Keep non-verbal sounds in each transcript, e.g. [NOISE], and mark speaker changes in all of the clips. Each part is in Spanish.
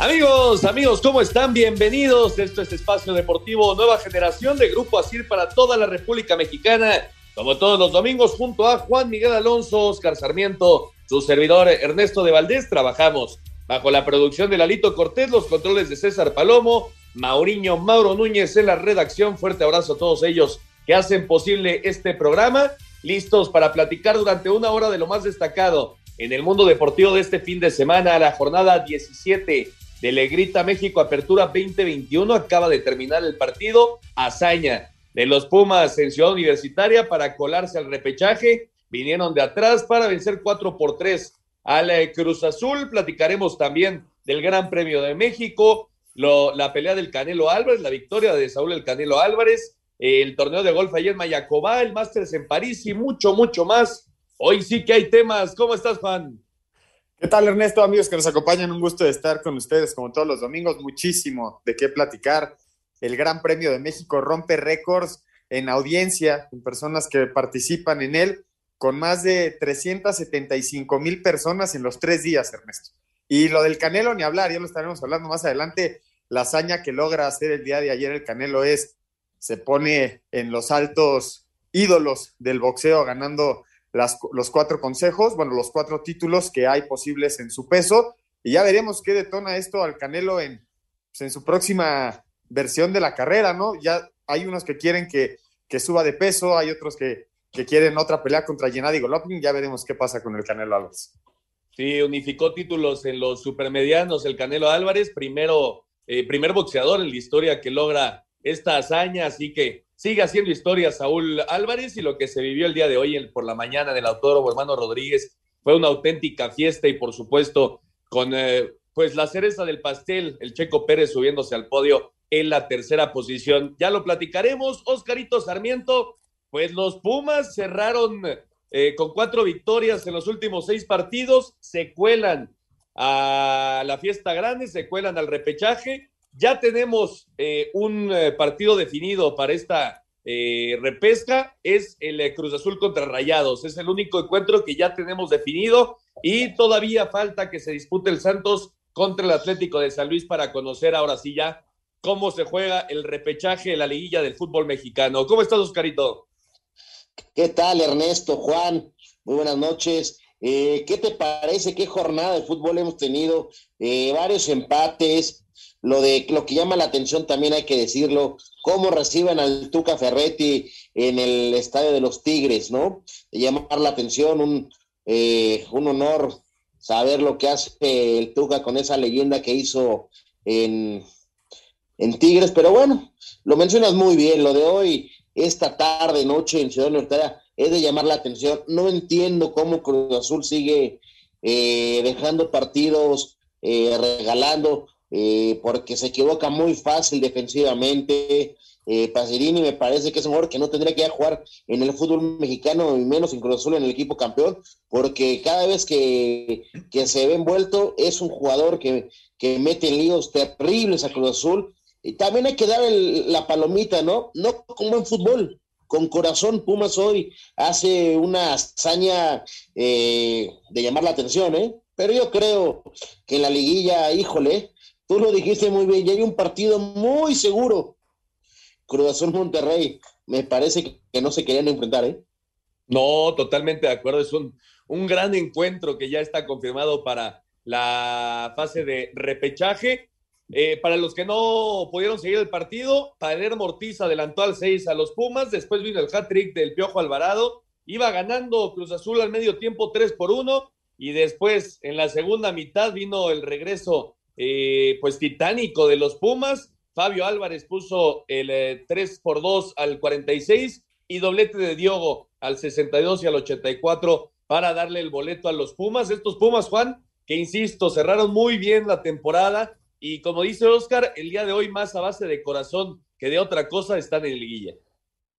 Speaker 1: Amigos, amigos, ¿cómo están? Bienvenidos. Esto es Espacio Deportivo Nueva Generación de Grupo Asir para toda la República Mexicana. Como todos los domingos, junto a Juan Miguel Alonso, Oscar Sarmiento, su servidor Ernesto de Valdés, trabajamos bajo la producción de Lalito Cortés, los controles de César Palomo, Mauriño Mauro Núñez en la redacción. Fuerte abrazo a todos ellos que hacen posible este programa. Listos para platicar durante una hora de lo más destacado en el mundo deportivo de este fin de semana, la jornada 17 de Legrita México Apertura 2021. Acaba de terminar el partido. Hazaña de los Pumas en Ciudad Universitaria para colarse al repechaje. Vinieron de atrás para vencer 4 por 3 al eh, Cruz Azul. Platicaremos también del Gran Premio de México, la pelea del Canelo Álvarez, la victoria de Saúl el Canelo Álvarez, el torneo de golf ayer en Mayacobá, el Masters en París y mucho, mucho más. Hoy sí que hay temas. ¿Cómo estás, Juan?
Speaker 2: ¿Qué tal, Ernesto? Amigos que nos acompañan, un gusto de estar con ustedes como todos los domingos. Muchísimo de qué platicar. El Gran Premio de México rompe récords en audiencia, en personas que participan en él, con más de 375 mil personas en los tres días, Ernesto. Y lo del Canelo, ni hablar, ya lo estaremos hablando más adelante. La hazaña que logra hacer el día de ayer el Canelo es, se pone en los altos ídolos del boxeo, ganando los cuatro consejos, bueno, los cuatro títulos que hay posibles en su peso. Y ya veremos qué detona esto al Canelo en, pues, en su próxima versión de la carrera, ¿no? Ya hay unos que quieren que, que suba de peso, hay otros que, que quieren otra pelea contra Gennady Golovkin, ya veremos qué pasa con el Canelo Álvarez.
Speaker 1: Sí, unificó títulos en los supermedianos el Canelo Álvarez, primero, eh, primer boxeador en la historia que logra esta hazaña, así que sigue haciendo historia Saúl Álvarez y lo que se vivió el día de hoy por la mañana en el autódromo hermano Rodríguez fue una auténtica fiesta y por supuesto con eh, pues la cereza del pastel, el Checo Pérez subiéndose al podio en la tercera posición. Ya lo platicaremos, Oscarito Sarmiento, pues los Pumas cerraron eh, con cuatro victorias en los últimos seis partidos, se cuelan a la fiesta grande, se cuelan al repechaje ya tenemos eh, un eh, partido definido para esta eh, repesca, es el Cruz Azul contra Rayados. Es el único encuentro que ya tenemos definido y todavía falta que se dispute el Santos contra el Atlético de San Luis para conocer ahora sí ya cómo se juega el repechaje de la liguilla del fútbol mexicano. ¿Cómo estás, Oscarito?
Speaker 3: ¿Qué tal, Ernesto, Juan? Muy buenas noches. ¿Qué te parece? ¿Qué jornada de fútbol hemos tenido? varios empates, lo de lo que llama la atención también hay que decirlo, cómo reciben al Tuca Ferretti en el estadio de los Tigres, ¿no? Llamar la atención, un, eh, un honor saber lo que hace el Tuca con esa leyenda que hizo en, en Tigres, pero bueno, lo mencionas muy bien, lo de hoy, esta tarde, noche en Ciudad Universitaria, es de llamar la atención. No entiendo cómo Cruz Azul sigue eh, dejando partidos, eh, regalando eh, porque se equivoca muy fácil defensivamente. Eh, Pacerini me parece que es un jugador que no tendría que jugar en el fútbol mexicano y menos en Cruz Azul en el equipo campeón, porque cada vez que, se ve envuelto es un jugador que, que mete líos terribles a Cruz Azul. Y también hay que dar la palomita, ¿no? No con buen fútbol, con corazón. Pumas hoy hace una hazaña eh, de llamar la atención, ¿eh? Pero yo creo que la liguilla, híjole, Tú lo dijiste muy bien, y hay un partido muy seguro Cruz Azul Monterrey, me parece que no se querían enfrentar, ¿eh?
Speaker 1: No, totalmente de acuerdo. Es un, un gran encuentro que ya está confirmado para la fase de repechaje. Eh, para los que no pudieron seguir el partido, Palermo Ortiz adelantó al 6 a los Pumas, después vino el hat-trick del Piojo Alvarado, iba ganando Cruz Azul al medio tiempo 3 por 1 y después en la segunda mitad vino el regreso eh, pues titánico de los Pumas, Fabio Álvarez puso el 3 eh, por 2 al 46 y doblete de Diogo al 62 y al 84 para darle el boleto a los Pumas. Estos Pumas, Juan, que insisto, cerraron muy bien la temporada y como dice Oscar, el día de hoy más a base de corazón que de otra cosa están en liguilla.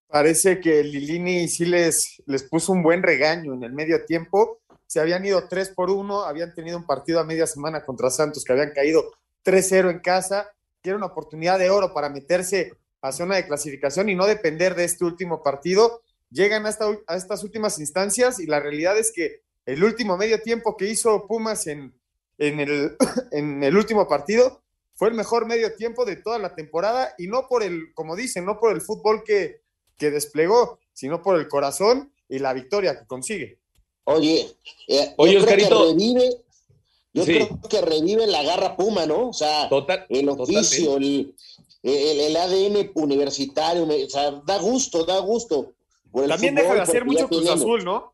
Speaker 2: Parece que Lilini sí les, les puso un buen regaño en el medio tiempo. Se habían ido 3 por 1, habían tenido un partido a media semana contra Santos que habían caído 3-0 en casa, que era una oportunidad de oro para meterse a zona de clasificación y no depender de este último partido. Llegan a, a estas últimas instancias y la realidad es que el último medio tiempo que hizo Pumas [COUGHS] en, el, último partido, fue el mejor medio tiempo de toda la temporada y no por el, como dicen, no por el fútbol que desplegó, sino por el corazón y la victoria que consigue.
Speaker 3: Oye, eh, Oye yo creo que revive, yo creo que revive la garra Puma, ¿no? O sea, el oficio, el, el, ADN universitario, o sea, da gusto, da gusto.
Speaker 2: También deja de hacer mucho Cruz Azul, ¿no?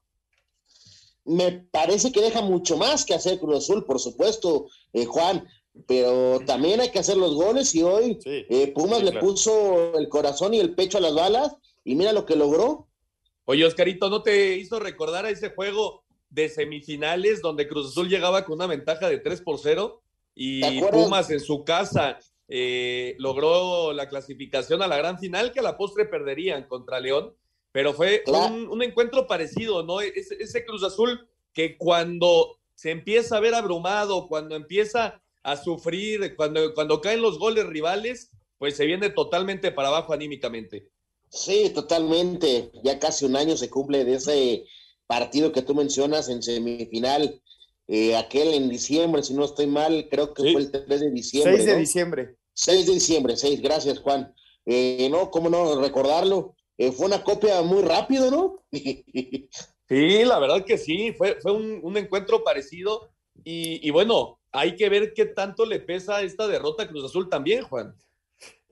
Speaker 3: me parece que deja mucho más que hacer Cruz Azul, por supuesto, eh, Juan, pero también hay que hacer los goles y hoy eh, Pumas le puso el corazón y el pecho a las balas y mira lo que logró.
Speaker 1: Oye, Oscarito, ¿no te hizo recordar a ese juego de semifinales donde Cruz Azul llegaba con una ventaja de 3 por 0 y Pumas en su casa eh, logró la clasificación a la gran final que a la postre perderían contra León? pero fue un, encuentro parecido, ¿no? Ese, Cruz Azul que cuando se empieza a ver abrumado, cuando empieza a sufrir, cuando, cuando caen los goles rivales, pues se viene totalmente para abajo anímicamente.
Speaker 3: Sí, totalmente. Ya casi un año se cumple de ese partido que tú mencionas en semifinal, eh, aquel en diciembre, si no estoy mal, creo que fue el 3 de diciembre.
Speaker 2: 6 de diciembre.
Speaker 3: 6 de diciembre, 6, gracias Juan. Eh, no, cómo no recordarlo. Eh, fue una copia muy rápido, ¿no? [LAUGHS]
Speaker 1: sí, la verdad que sí, fue, fue un, encuentro parecido y, bueno, hay que ver qué tanto le pesa esta derrota a Cruz Azul también, Juan.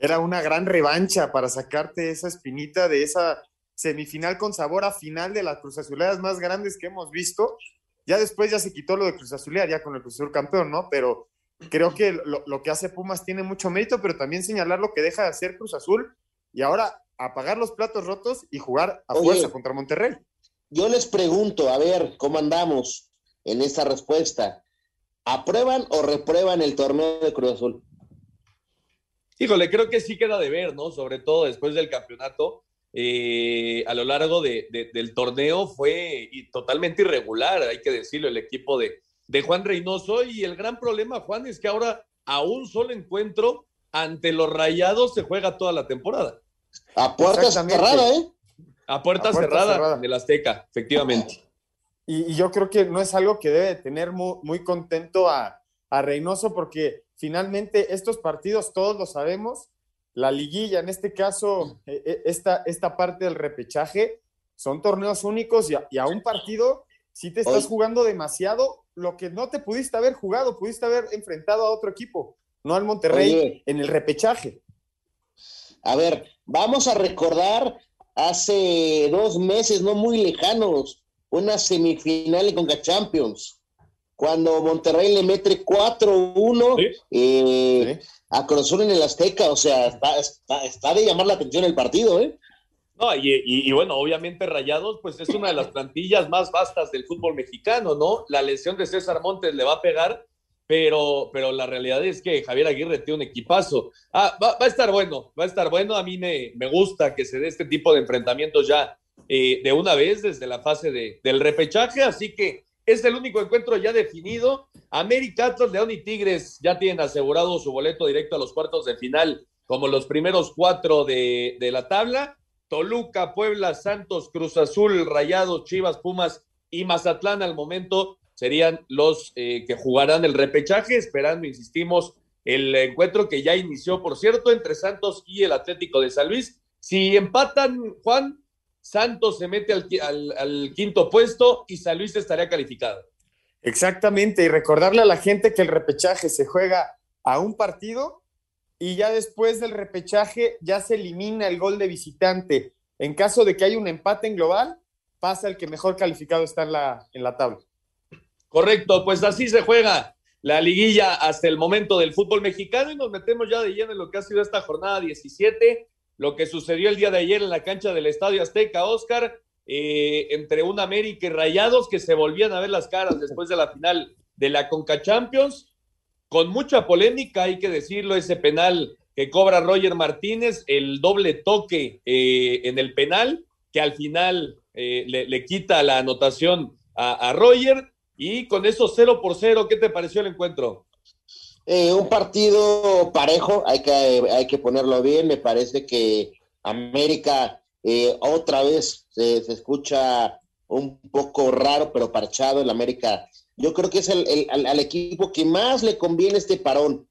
Speaker 2: Era una gran revancha para sacarte esa espinita de esa semifinal con sabor a final de las Cruz Azuleadas más grandes que hemos visto. Ya después ya se quitó lo de Cruz Azulear, ya con el Cruz Azul campeón, ¿no? Pero creo que lo, lo, que hace Pumas tiene mucho mérito, pero también señalar lo que deja de hacer Cruz Azul. Y ahora apagar los platos rotos y jugar a fuerza contra Monterrey.
Speaker 3: Yo les pregunto, a ver, ¿cómo andamos en esta respuesta? ¿Aprueban o reprueban el torneo de Cruz Azul?
Speaker 1: Híjole, creo que sí queda de ver, ¿no? Sobre todo después del campeonato. Eh, a lo largo del torneo fue totalmente irregular, hay que decirlo, el equipo de, de Juan Reynoso. Y el gran problema, Juan, es que ahora a un solo encuentro ante los rayados se juega toda la temporada.
Speaker 3: A puerta cerrada, ¿eh?
Speaker 1: A puerta, cerrada, del Azteca, efectivamente.
Speaker 2: Y, yo creo que no es algo que debe tener muy, contento a, a, Reynoso porque finalmente estos partidos, todos lo sabemos, la liguilla, en este caso, e, e, esta, esta parte del repechaje, son torneos únicos y a, un partido, si te estás jugando demasiado, lo que no te pudiste haber jugado, pudiste haber enfrentado a otro equipo, no al Monterrey en el repechaje.
Speaker 3: A ver, vamos a recordar hace dos meses, no muy lejanos, una semifinal con Champions, cuando Monterrey le mete 4-1 eh, a Cruz en el Azteca, o sea, está, de llamar la atención el partido, ¿eh?
Speaker 1: No, y, y, bueno, obviamente Rayados, pues es una de las plantillas más vastas del fútbol mexicano, ¿no? La lesión de César Montes le va a pegar, pero, pero la realidad es que Javier Aguirre tiene un equipazo. Ah, va, a estar bueno, va a estar bueno. A mí me, me gusta que se dé este tipo de enfrentamientos ya eh, de una vez desde la fase de, del repechaje, así que es el único encuentro ya definido. América, Atlas, León y Tigres ya tienen asegurado su boleto directo a los cuartos de final, como los primeros cuatro de, la tabla. Toluca, Puebla, Santos, Cruz Azul, Rayados, Chivas, Pumas y Mazatlán al momento serían los eh, que jugarán el repechaje, esperando, insistimos, el encuentro que ya inició, por cierto, entre Santos y el Atlético de San Luis. Si empatan, Juan, Santos se mete al, al, al quinto puesto y San Luis estaría calificado.
Speaker 2: Exactamente, y recordarle a la gente que el repechaje se juega a un partido y ya después del repechaje ya se elimina el gol de visitante. En caso de que haya un empate en global, pasa el que mejor calificado está en la, en la tabla.
Speaker 1: Correcto, pues así se juega la liguilla hasta el momento del fútbol mexicano y nos metemos ya de lleno en lo que ha sido esta jornada 17, lo que sucedió el día de ayer en la cancha del Estadio Azteca, Oscar, eh, entre un América y Rayados que se volvían a ver las caras después de la final de la Conca Champions, con mucha polémica, hay que decirlo, ese penal que cobra Roger Martínez, el doble toque eh, en el penal, que al final eh, le, quita la anotación a, a, Roger, y con eso 0 por 0, ¿qué te pareció el encuentro?
Speaker 3: Eh, un partido parejo, hay que, hay que ponerlo bien, me parece que América eh, otra vez se, escucha un poco raro, pero parchado el América. Yo creo que es el, el, al, al, equipo que más le conviene este parón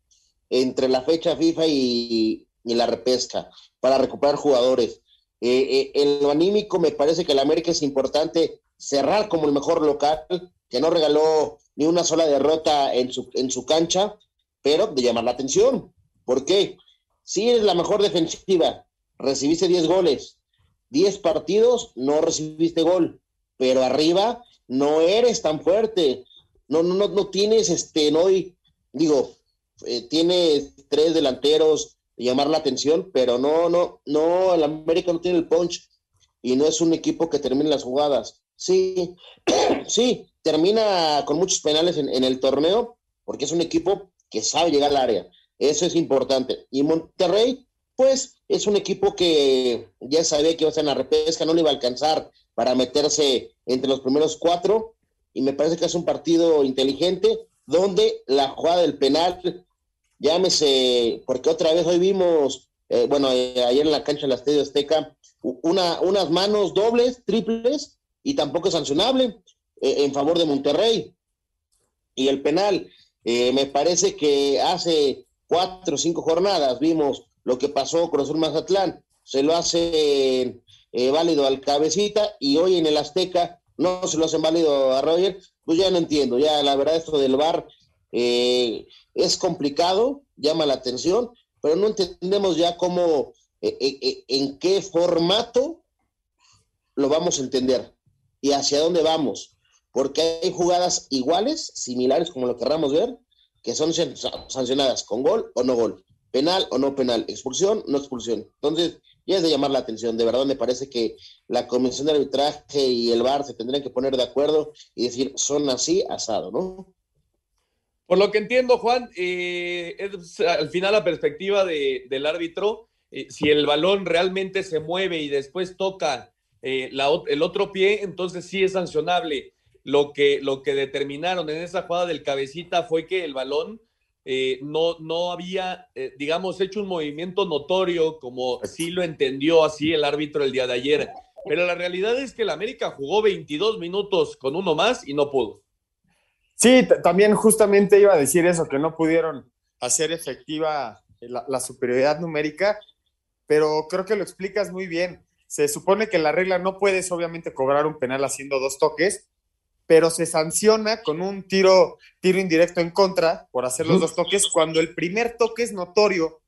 Speaker 3: entre la fecha FIFA y, y la repesca para recuperar jugadores. Eh, eh, en lo anímico me parece que el América es importante cerrar como el mejor local, que no regaló ni una sola derrota en su, en su cancha, pero de llamar la atención. ¿Por qué? Si eres la mejor defensiva, recibiste 10 goles, 10 partidos, no recibiste gol, pero arriba no eres tan fuerte, no, no, no, no tienes, este, no, digo, eh, tienes tres delanteros, llamar la atención, pero no, no, no, el América no tiene el punch y no es un equipo que termine las jugadas. Sí, [CLEARS THROAT] sí, termina con muchos penales en, en, el torneo, porque es un equipo que sabe llegar al área. Eso es importante. Y Monterrey, pues, es un equipo que ya sabía que iba a ser en la repesca, no le iba a alcanzar para meterse entre los primeros cuatro. Y me parece que es un partido inteligente, donde la jugada del penal llámese, porque otra vez hoy vimos, eh, bueno, eh, ayer en la cancha del Estadio Azteca, una, unas manos dobles, triples, y tampoco es sancionable eh, en favor de Monterrey. Y el penal, eh, me parece que hace cuatro o cinco jornadas vimos lo que pasó con Azul Mazatlán, se lo hace válido al cabecita y hoy en el Azteca no se lo hacen válido a Roger, pues ya no entiendo, ya la verdad esto del VAR eh, es complicado, llama la atención, pero no entendemos ya cómo, eh, eh, en qué formato lo vamos a entender y hacia dónde vamos, porque hay jugadas iguales, similares como lo querramos ver, que son sancionadas con gol o no gol, penal o no penal, expulsión, no expulsión. Entonces, ya es de llamar la atención. De verdad me parece que la Comisión de Arbitraje y el VAR se tendrían que poner de acuerdo y decir, son así, asado, ¿no?
Speaker 1: Por lo que entiendo, Juan, eh, es al final la perspectiva de, del árbitro, eh, si el balón realmente se mueve y después toca eh, el otro pie, entonces sí es sancionable. Lo que, lo que determinaron en esa jugada del cabecita fue que el balón eh, no, no había, digamos, hecho un movimiento notorio como sí lo entendió así el árbitro el día de ayer. Pero la realidad es que el América jugó 22 minutos con uno más y no pudo.
Speaker 2: Sí, también justamente iba a decir eso, que no pudieron hacer efectiva la, la, superioridad numérica, pero creo que lo explicas muy bien. Se supone que la regla no puedes obviamente cobrar un penal haciendo dos toques, pero se sanciona con un tiro, tiro indirecto en contra por hacer los dos toques cuando el primer toque es notorio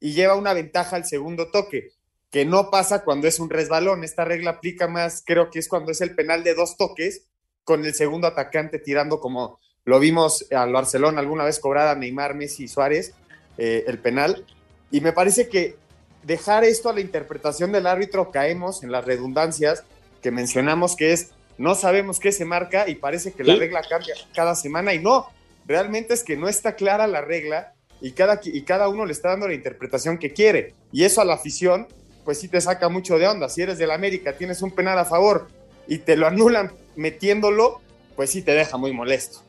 Speaker 2: y lleva una ventaja al segundo toque, que no pasa cuando es un resbalón. Esta regla aplica más, creo que es cuando es el penal de dos toques con el segundo atacante tirando como lo vimos al Barcelona alguna vez cobrar a Neymar, Messi y Suárez eh, el penal. Y me parece que dejar esto a la interpretación del árbitro caemos en las redundancias que mencionamos que es no sabemos qué se marca y parece que ¿Sí? la regla cambia cada semana y no, realmente es que no está clara la regla y cada, y cada uno le está dando la interpretación que quiere. Y eso a la afición, pues sí te saca mucho de onda. Si eres del América, tienes un penal a favor y te lo anulan metiéndolo, pues sí te deja muy molesto.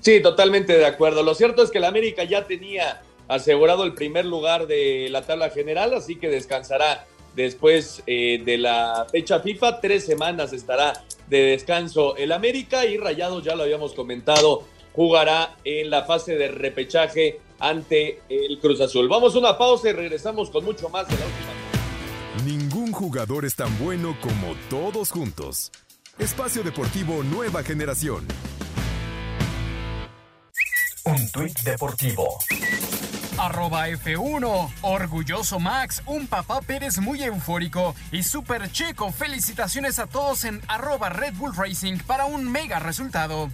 Speaker 1: Sí, totalmente de acuerdo. Lo cierto es que el América ya tenía asegurado el primer lugar de la tabla general, así que descansará después eh, de la fecha FIFA. Tres semanas estará de descanso el América y Rayados, ya lo habíamos comentado, jugará en la fase de repechaje ante el Cruz Azul. Vamos a una pausa y regresamos con mucho más de la última.
Speaker 4: Ningún jugador es tan bueno como todos juntos. Espacio Deportivo Nueva Generación.
Speaker 5: Un tuit deportivo. Arroba F1. Orgulloso Max, un papá Pérez muy eufórico y super checo. Felicitaciones a todos en arroba Red Bull Racing para un mega resultado.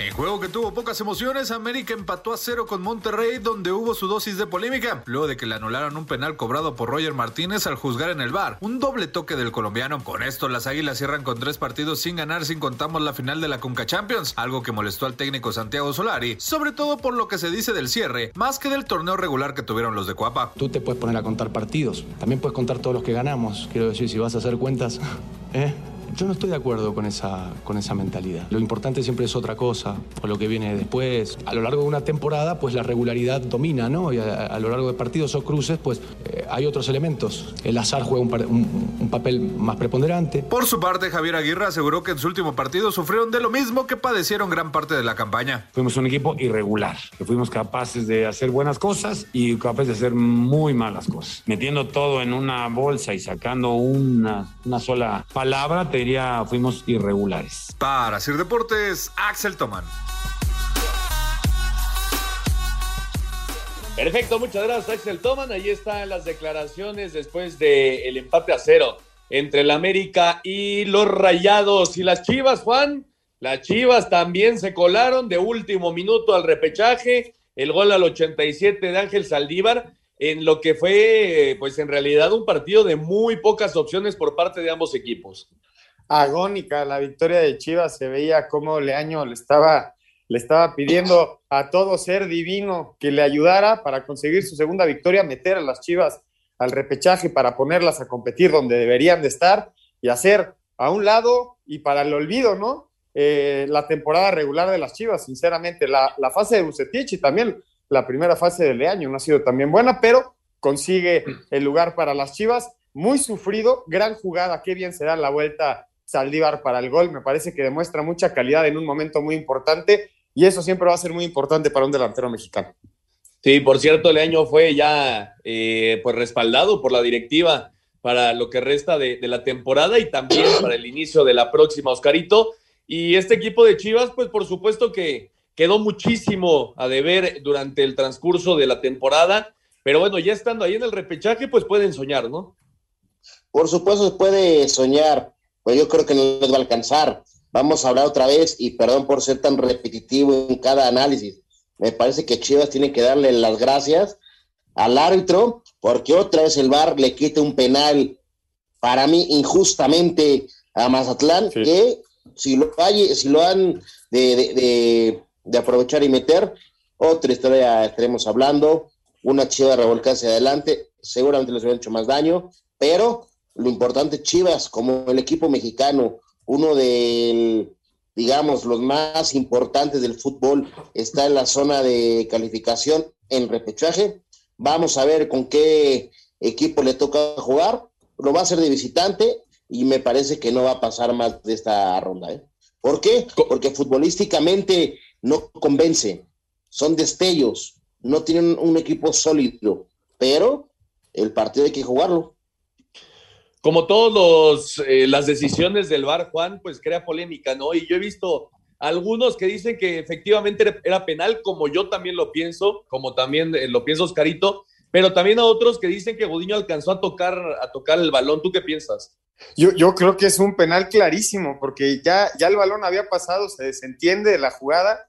Speaker 6: En juego que tuvo pocas emociones, América empató a cero con Monterrey, donde hubo su dosis de polémica, luego de que le anularon un penal cobrado por Roger Martínez al juzgar en el bar. Un doble toque del colombiano. Con esto, las águilas cierran con tres partidos sin ganar, sin contamos la final de la Conca Champions, algo que molestó al técnico Santiago Solari, sobre todo por lo que se dice del cierre, más que del torneo regular que tuvieron los de Cuapa.
Speaker 7: Tú te puedes poner a contar partidos, también puedes contar todos los que ganamos. Quiero decir, si vas a hacer cuentas, [LAUGHS] ¿eh? Yo no estoy de acuerdo con esa, con esa mentalidad. Lo importante siempre es otra cosa, o lo que viene después. A lo largo de una temporada, pues la regularidad domina, ¿no? Y a, a lo largo de partidos o cruces, pues eh, hay otros elementos. El azar juega un, un, un, papel más preponderante.
Speaker 6: Por su parte, Javier Aguirre aseguró que en su último partido sufrieron de lo mismo que padecieron gran parte de la campaña.
Speaker 8: Fuimos un equipo irregular, que fuimos capaces de hacer buenas cosas y capaces de hacer muy malas cosas. Metiendo todo en una bolsa y sacando una, una sola palabra, te diría fuimos irregulares.
Speaker 6: Para Sir Deportes, Axel Toman.
Speaker 1: Perfecto, muchas gracias Axel Toman. Ahí están las declaraciones después del el empate a cero entre el América y los Rayados. Y las Chivas, Juan, las Chivas también se colaron de último minuto al repechaje. El gol al 87 de Ángel Saldívar en lo que fue, pues en realidad, un partido de muy pocas opciones por parte de ambos equipos
Speaker 2: agónica la victoria de Chivas. Se veía cómo Leaño le estaba, le estaba pidiendo a todo ser divino que le ayudara para conseguir su segunda victoria, meter a las Chivas al repechaje para ponerlas a competir donde deberían de estar y hacer a un lado y para el olvido, ¿no? Eh, la temporada regular de las Chivas, sinceramente, la, la fase de Bucetich y también la primera fase de Leaño no ha sido también buena, pero consigue el lugar para las Chivas. Muy sufrido, gran jugada, qué bien se da la vuelta Saldívar para el gol. Me parece que demuestra mucha calidad en un momento muy importante y eso siempre va a ser muy importante para un delantero mexicano.
Speaker 1: Sí, por cierto, Leaño fue ya eh, pues respaldado por la directiva para lo que resta de, de, la temporada y también [CLEARS THROAT] para el inicio de la próxima, Oscarito. Y este equipo de Chivas, pues por supuesto que quedó muchísimo a deber durante el transcurso de la temporada, pero bueno, ya estando ahí en el repechaje, pues pueden soñar, ¿no?
Speaker 3: Por supuesto, se puede soñar pues yo creo que no les va a alcanzar. Vamos a hablar otra vez y perdón por ser tan repetitivo en cada análisis. Me parece que Chivas tiene que darle las gracias al árbitro porque otra vez el VAR le quita un penal para mí injustamente a Mazatlán sí. que si lo, hay, si lo han de, de, de, de, aprovechar y meter, otra historia estaremos hablando, una chiva revolcarse adelante, seguramente les hubiera hecho más daño, pero lo importante, Chivas, como el equipo mexicano, uno de, digamos, los más importantes del fútbol, está en la zona de calificación en repechaje. Vamos a ver con qué equipo le toca jugar. Lo va a hacer de visitante y me parece que no va a pasar más de esta ronda. ¿eh? ¿Por qué? Porque futbolísticamente no convence. Son destellos. No tienen un equipo sólido. Pero el partido hay que jugarlo
Speaker 1: como todas eh, las decisiones del VAR, Juan, pues crea polémica, ¿no? Y yo he visto algunos que dicen que efectivamente era penal, como yo también lo pienso, como también eh, lo pienso Oscarito, pero también a otros que dicen que Gudiño alcanzó a tocar, a tocar el balón. ¿Tú qué piensas?
Speaker 2: Yo, yo creo que es un penal clarísimo, porque ya, ya el balón había pasado, se desentiende de la jugada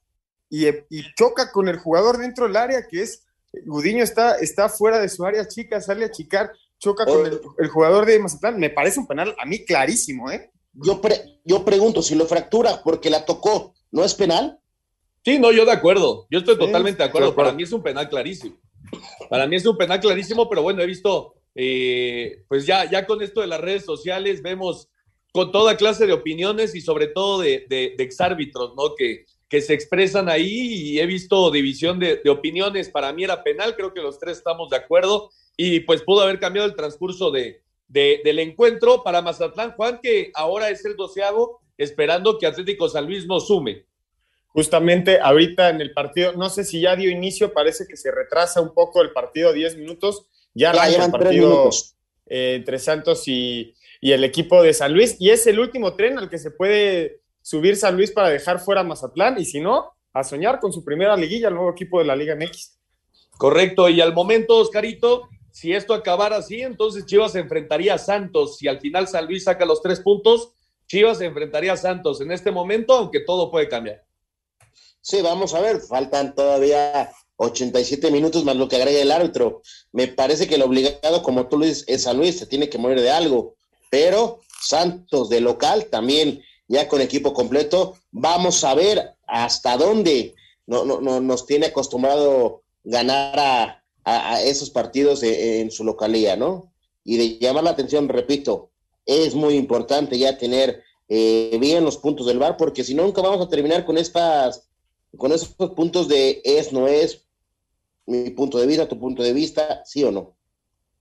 Speaker 2: y, y choca con el jugador dentro del área, que es Gudiño está, está fuera de su área chica, sale a chicar choca con el, el, jugador de Mazatlán. Me parece un penal a mí clarísimo, ¿eh?
Speaker 3: Yo, pre, yo pregunto, si lo fractura porque la tocó, ¿no es penal?
Speaker 1: Sí, no, yo de acuerdo. Yo estoy totalmente de acuerdo. Para mí es un penal clarísimo. Para mí es un penal clarísimo, pero bueno, he visto, eh, pues ya, ya con esto de las redes sociales vemos con toda clase de opiniones y sobre todo de, de, de exárbitros, ¿no? Que, que se expresan ahí y he visto división de, de, opiniones. Para mí era penal, creo que los tres estamos de acuerdo y pues pudo haber cambiado el transcurso de, de, del encuentro para Mazatlán, Juan, que ahora es el doceavo, esperando que Atlético San Luis no sume.
Speaker 2: Justamente ahorita en el partido, no sé si ya dio inicio, parece que se retrasa un poco el partido 10 minutos, ya,
Speaker 3: Ya
Speaker 2: el
Speaker 3: llevan tres
Speaker 2: partido eh, entre Santos y, y el equipo de San Luis, y es el último tren al que se puede subir San Luis para dejar fuera a Mazatlán, y si no, a soñar con su primera liguilla, el nuevo equipo de la Liga MX.
Speaker 1: Correcto, y al momento, Oscarito, si esto acabara así, entonces Chivas se enfrentaría a Santos. Si al final San Luis saca los tres puntos, Chivas se enfrentaría a Santos en este momento, aunque todo puede cambiar.
Speaker 3: Sí, vamos a ver, faltan todavía 87 minutos más lo que agrega el árbitro. Me parece que el obligado, como tú lo dices, es San Luis, se tiene que morir de algo. Pero Santos de local también, ya con equipo completo, vamos a ver hasta dónde no, no, no- nos tiene acostumbrado ganar a, a- esos partidos en su localía, ¿no? Y de llamar la atención, repito, es muy importante ya tener eh, bien los puntos del bar, porque si no, nunca vamos a terminar con estas con esos puntos de es, no es, mi punto de vista, tu punto de vista, sí o no.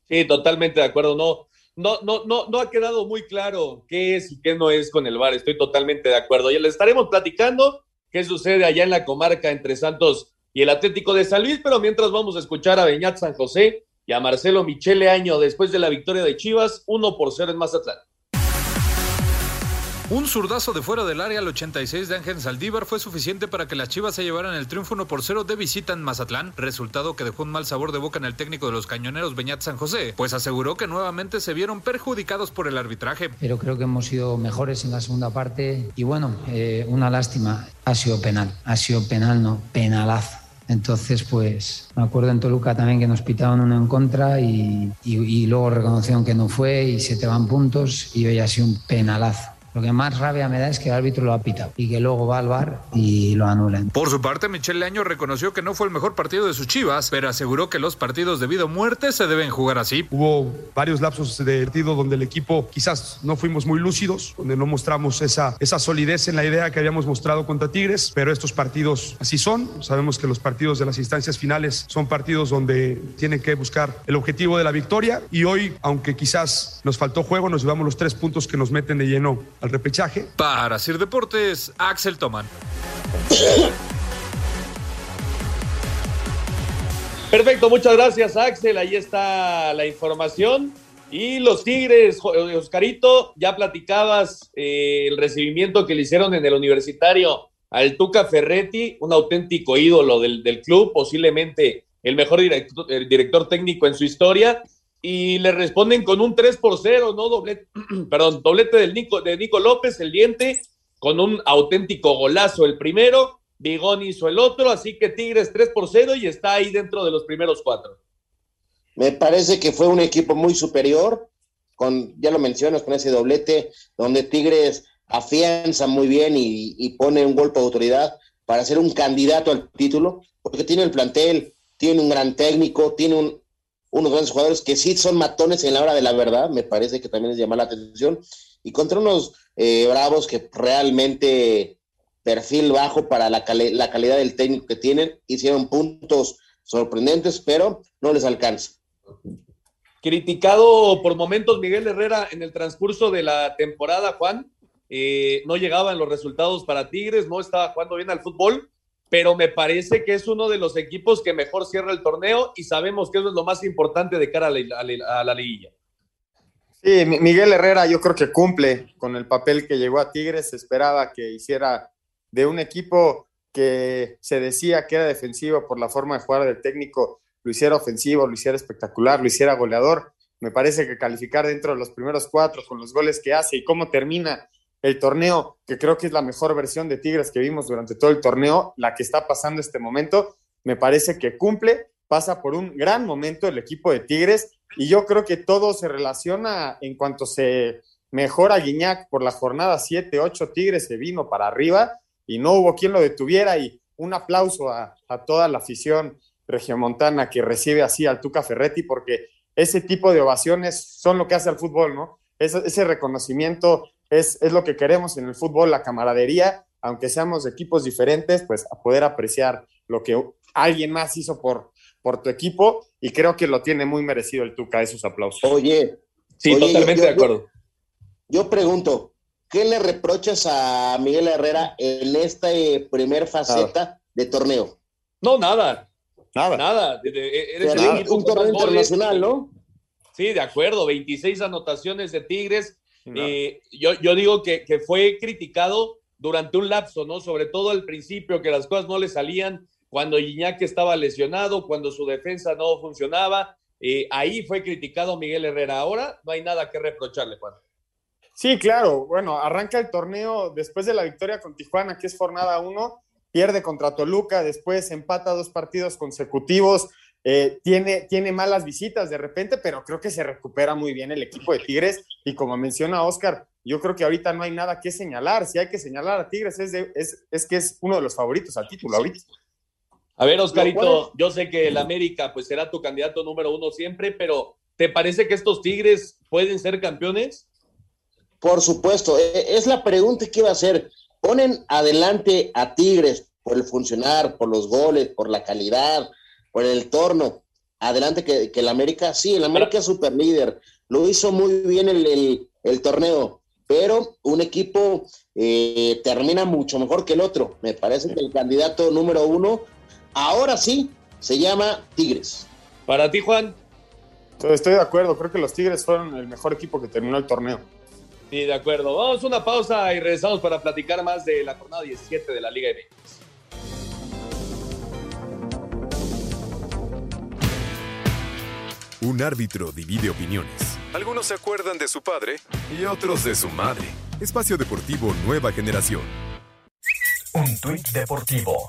Speaker 1: Sí, totalmente de acuerdo. No, no, no, no, no ha quedado muy claro qué es y qué no es con el VAR. Estoy totalmente de acuerdo. Ya le estaremos platicando qué sucede allá en la comarca entre Santos y el Atlético de San Luis, pero mientras vamos a escuchar a Beñat San José y a Marcelo Michele Año después de la victoria de Chivas, 1 por 0 en Mazatlán.
Speaker 6: Un zurdazo de fuera del área al 86 de Ángel Saldívar fue suficiente para que las Chivas se llevaran el triunfo 1 por 0 de visita en Mazatlán, resultado que dejó un mal sabor de boca en el técnico de los cañoneros Beñat San José, pues aseguró que nuevamente se vieron perjudicados por el arbitraje.
Speaker 9: pero creo que hemos sido mejores en la segunda parte y bueno, eh, una lástima, ha sido penal, ha sido penal, no, penalazo. Entonces, pues me acuerdo en Toluca también que nos pitaban uno en contra y- y luego reconocieron que no fue y se te van puntos y hoy ha sido un penalazo. Lo que más rabia me da es que el árbitro lo ha pitado y que luego va al bar y lo anulan.
Speaker 6: Por su parte, Michelle Año reconoció que no fue el mejor partido de sus Chivas, pero aseguró que los partidos de vida o muerte se deben jugar así.
Speaker 10: Hubo varios lapsos de partido donde el equipo quizás no fuimos muy lúcidos, donde no mostramos esa, esa solidez en la idea que habíamos mostrado contra Tigres, pero estos partidos así son. Sabemos que los partidos de las instancias finales son partidos donde tiene que buscar el objetivo de la victoria y hoy, aunque quizás nos faltó juego, nos llevamos los tres puntos que nos meten de lleno al repechaje.
Speaker 6: Para Sir Deportes, Axel Toman.
Speaker 1: Perfecto, muchas gracias Axel. Ahí está la información. Y los Tigres, eh, Oscarito, ya platicabas eh, el recibimiento que le hicieron en el universitario al Tuca Ferretti, un auténtico ídolo del, del club, posiblemente el mejor director, el director técnico en su historia. Y le responden con un 3 por 0, ¿no? Doblete, [CLEARS THROAT] perdón, doblete del Nico, de Nico López, el diente, con un auténtico golazo el primero. Bigón hizo el otro, así que Tigres 3 por 0 y está ahí dentro de los primeros cuatro.
Speaker 3: Me parece que fue un equipo muy superior, con, ya lo mencionas, con ese doblete, donde Tigres afianza muy bien y, y pone un golpe de autoridad para ser un candidato al título, porque tiene el plantel, tiene un gran técnico, tiene un- unos grandes jugadores que sí son matones en la hora de la verdad, me parece que también es llamar la atención, y contra unos eh, bravos que realmente perfil bajo para la, la calidad del técnico que tienen, hicieron puntos sorprendentes, pero no les alcanza.
Speaker 1: Criticado por momentos Miguel Herrera en el transcurso de la temporada, Juan. Eh, no llegaban los resultados para Tigres, no estaba jugando bien al fútbol, pero me parece que es uno de los equipos que mejor cierra el torneo y sabemos que eso es lo más importante de cara a la, liguilla.
Speaker 2: Sí, Mi- Miguel Herrera yo creo que cumple con el papel que llegó a Tigres. Se esperaba que hiciera de un equipo que se decía que era defensivo por la forma de jugar del técnico, lo hiciera ofensivo, lo hiciera espectacular, lo hiciera goleador. Me parece que calificar dentro de los primeros cuatro con los goles que hace y cómo termina el torneo, que creo que es la mejor versión de Tigres que vimos durante todo el torneo, la que está pasando este momento, me parece que cumple, pasa por un gran momento el equipo de Tigres y yo creo que todo se relaciona en cuanto se mejora Guiñac por la jornada 7, 8 Tigres se vino para arriba y no hubo quien lo detuviera y un aplauso a, a toda la afición regiomontana que recibe así al Tuca Ferretti porque ese tipo de ovaciones son lo que hace al fútbol, ¿no? Ese, ese reconocimiento es, es lo que queremos en el fútbol, la camaradería, aunque seamos de equipos diferentes, pues a poder apreciar lo que alguien más hizo por, por tu equipo y creo que lo tiene muy merecido el Tuca, esos aplausos.
Speaker 3: Oye,
Speaker 1: Sí,
Speaker 3: Oye,
Speaker 1: totalmente
Speaker 3: yo-
Speaker 1: de acuerdo.
Speaker 3: Yo pregunto, ¿qué le reprochas a Miguel Herrera en esta eh, primer faceta de torneo?
Speaker 1: No, nada.
Speaker 2: Nada.
Speaker 1: Nada. De- eres el
Speaker 3: Un torneo internacional, ¿no?
Speaker 1: Sí, de acuerdo. 26 anotaciones de Tigres. Eh, yo, yo digo que, que fue criticado durante un lapso, ¿no? Sobre todo al principio, que las cosas no le salían, cuando Iñaki estaba lesionado, cuando su defensa no funcionaba. Eh, ahí fue criticado Miguel Herrera. Ahora no hay nada que reprocharle, Juan.
Speaker 2: Sí, claro. Bueno, arranca el torneo después de la victoria con Tijuana, que es jornada uno, pierde contra Toluca, después empata dos partidos consecutivos, eh, tiene, tiene malas visitas de repente, pero creo que se recupera muy bien el equipo de Tigres. Y como menciona Oscar, yo creo que ahorita no hay nada que señalar. Si hay que señalar a Tigres, es, de- es, es que es uno de los favoritos al título ahorita.
Speaker 1: A ver, Oscarito, yo sé que el América pues será tu candidato número uno siempre, pero ¿te parece que estos Tigres pueden ser campeones?
Speaker 3: Por supuesto, e- es la pregunta que iba a hacer. ¿Ponen adelante a Tigres por el funcionar, por los goles, por la calidad, por el torno? Adelante que, que el América, sí, el América es super líder, lo hizo muy bien el, el- el torneo, pero un equipo eh, termina mucho mejor que el otro. Me parece que el candidato número uno, ahora sí, se llama Tigres.
Speaker 1: Para ti, Juan.
Speaker 2: Estoy de acuerdo, creo que los Tigres fueron el mejor equipo que terminó el torneo.
Speaker 1: Sí, de acuerdo. Vamos a una pausa y regresamos para platicar más de la jornada 17 de la Liga MX.
Speaker 4: Un árbitro divide opiniones. Algunos se acuerdan de su padre y otros de su madre. Espacio Deportivo Nueva Generación.
Speaker 5: Un tuit deportivo.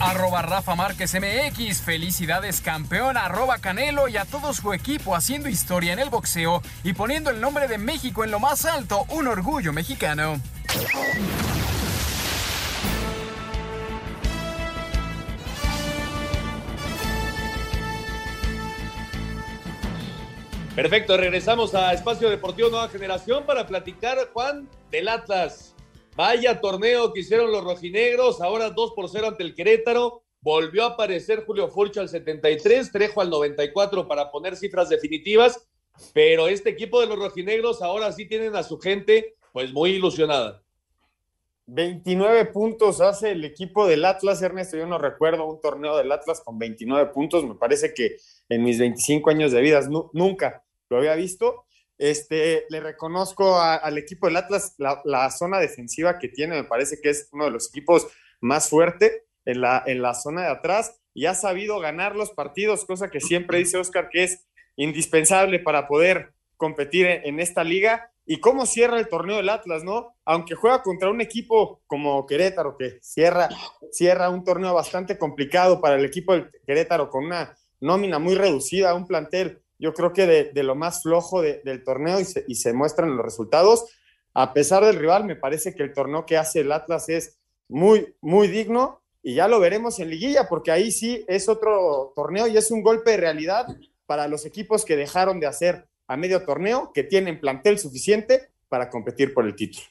Speaker 5: Arroba Rafa Márquez MX, felicidades campeón, arroba Canelo y a todo su equipo haciendo historia en el boxeo y poniendo el nombre de México en lo más alto, un orgullo mexicano.
Speaker 1: Perfecto, regresamos a Espacio Deportivo Nueva Generación para platicar, Juan, del Atlas. Vaya torneo que hicieron los rojinegros, ahora 2 por 0 ante el Querétaro. Volvió a aparecer Julio Furcho al 73, Trejo al 94 para poner cifras definitivas, pero este equipo de los rojinegros ahora sí tienen a su gente pues muy ilusionada.
Speaker 2: 29 puntos hace el equipo del Atlas, Ernesto. Yo no recuerdo un torneo del Atlas con 29 puntos. Me parece que en mis 25 años de vida nu- nunca lo había visto. Este, le reconozco al equipo del Atlas la, la zona defensiva que tiene. Me parece que es uno de los equipos más fuerte en la, en la zona de atrás y ha sabido ganar los partidos, cosa que siempre dice Oscar que es indispensable para poder competir en, en esta liga. ¿Y cómo cierra el torneo del Atlas, no? Aunque juega contra un equipo como Querétaro, que cierra, cierra un torneo bastante complicado para el equipo del Querétaro, con una nómina muy reducida, un plantel, yo creo que de, lo más flojo de- del torneo y se muestran los resultados. A pesar del rival, me parece que el torneo que hace el Atlas es muy, muy digno y ya lo veremos en liguilla, porque ahí sí es otro torneo y es un golpe de realidad para los equipos que dejaron de hacer a medio torneo, que tienen plantel suficiente para competir por el título.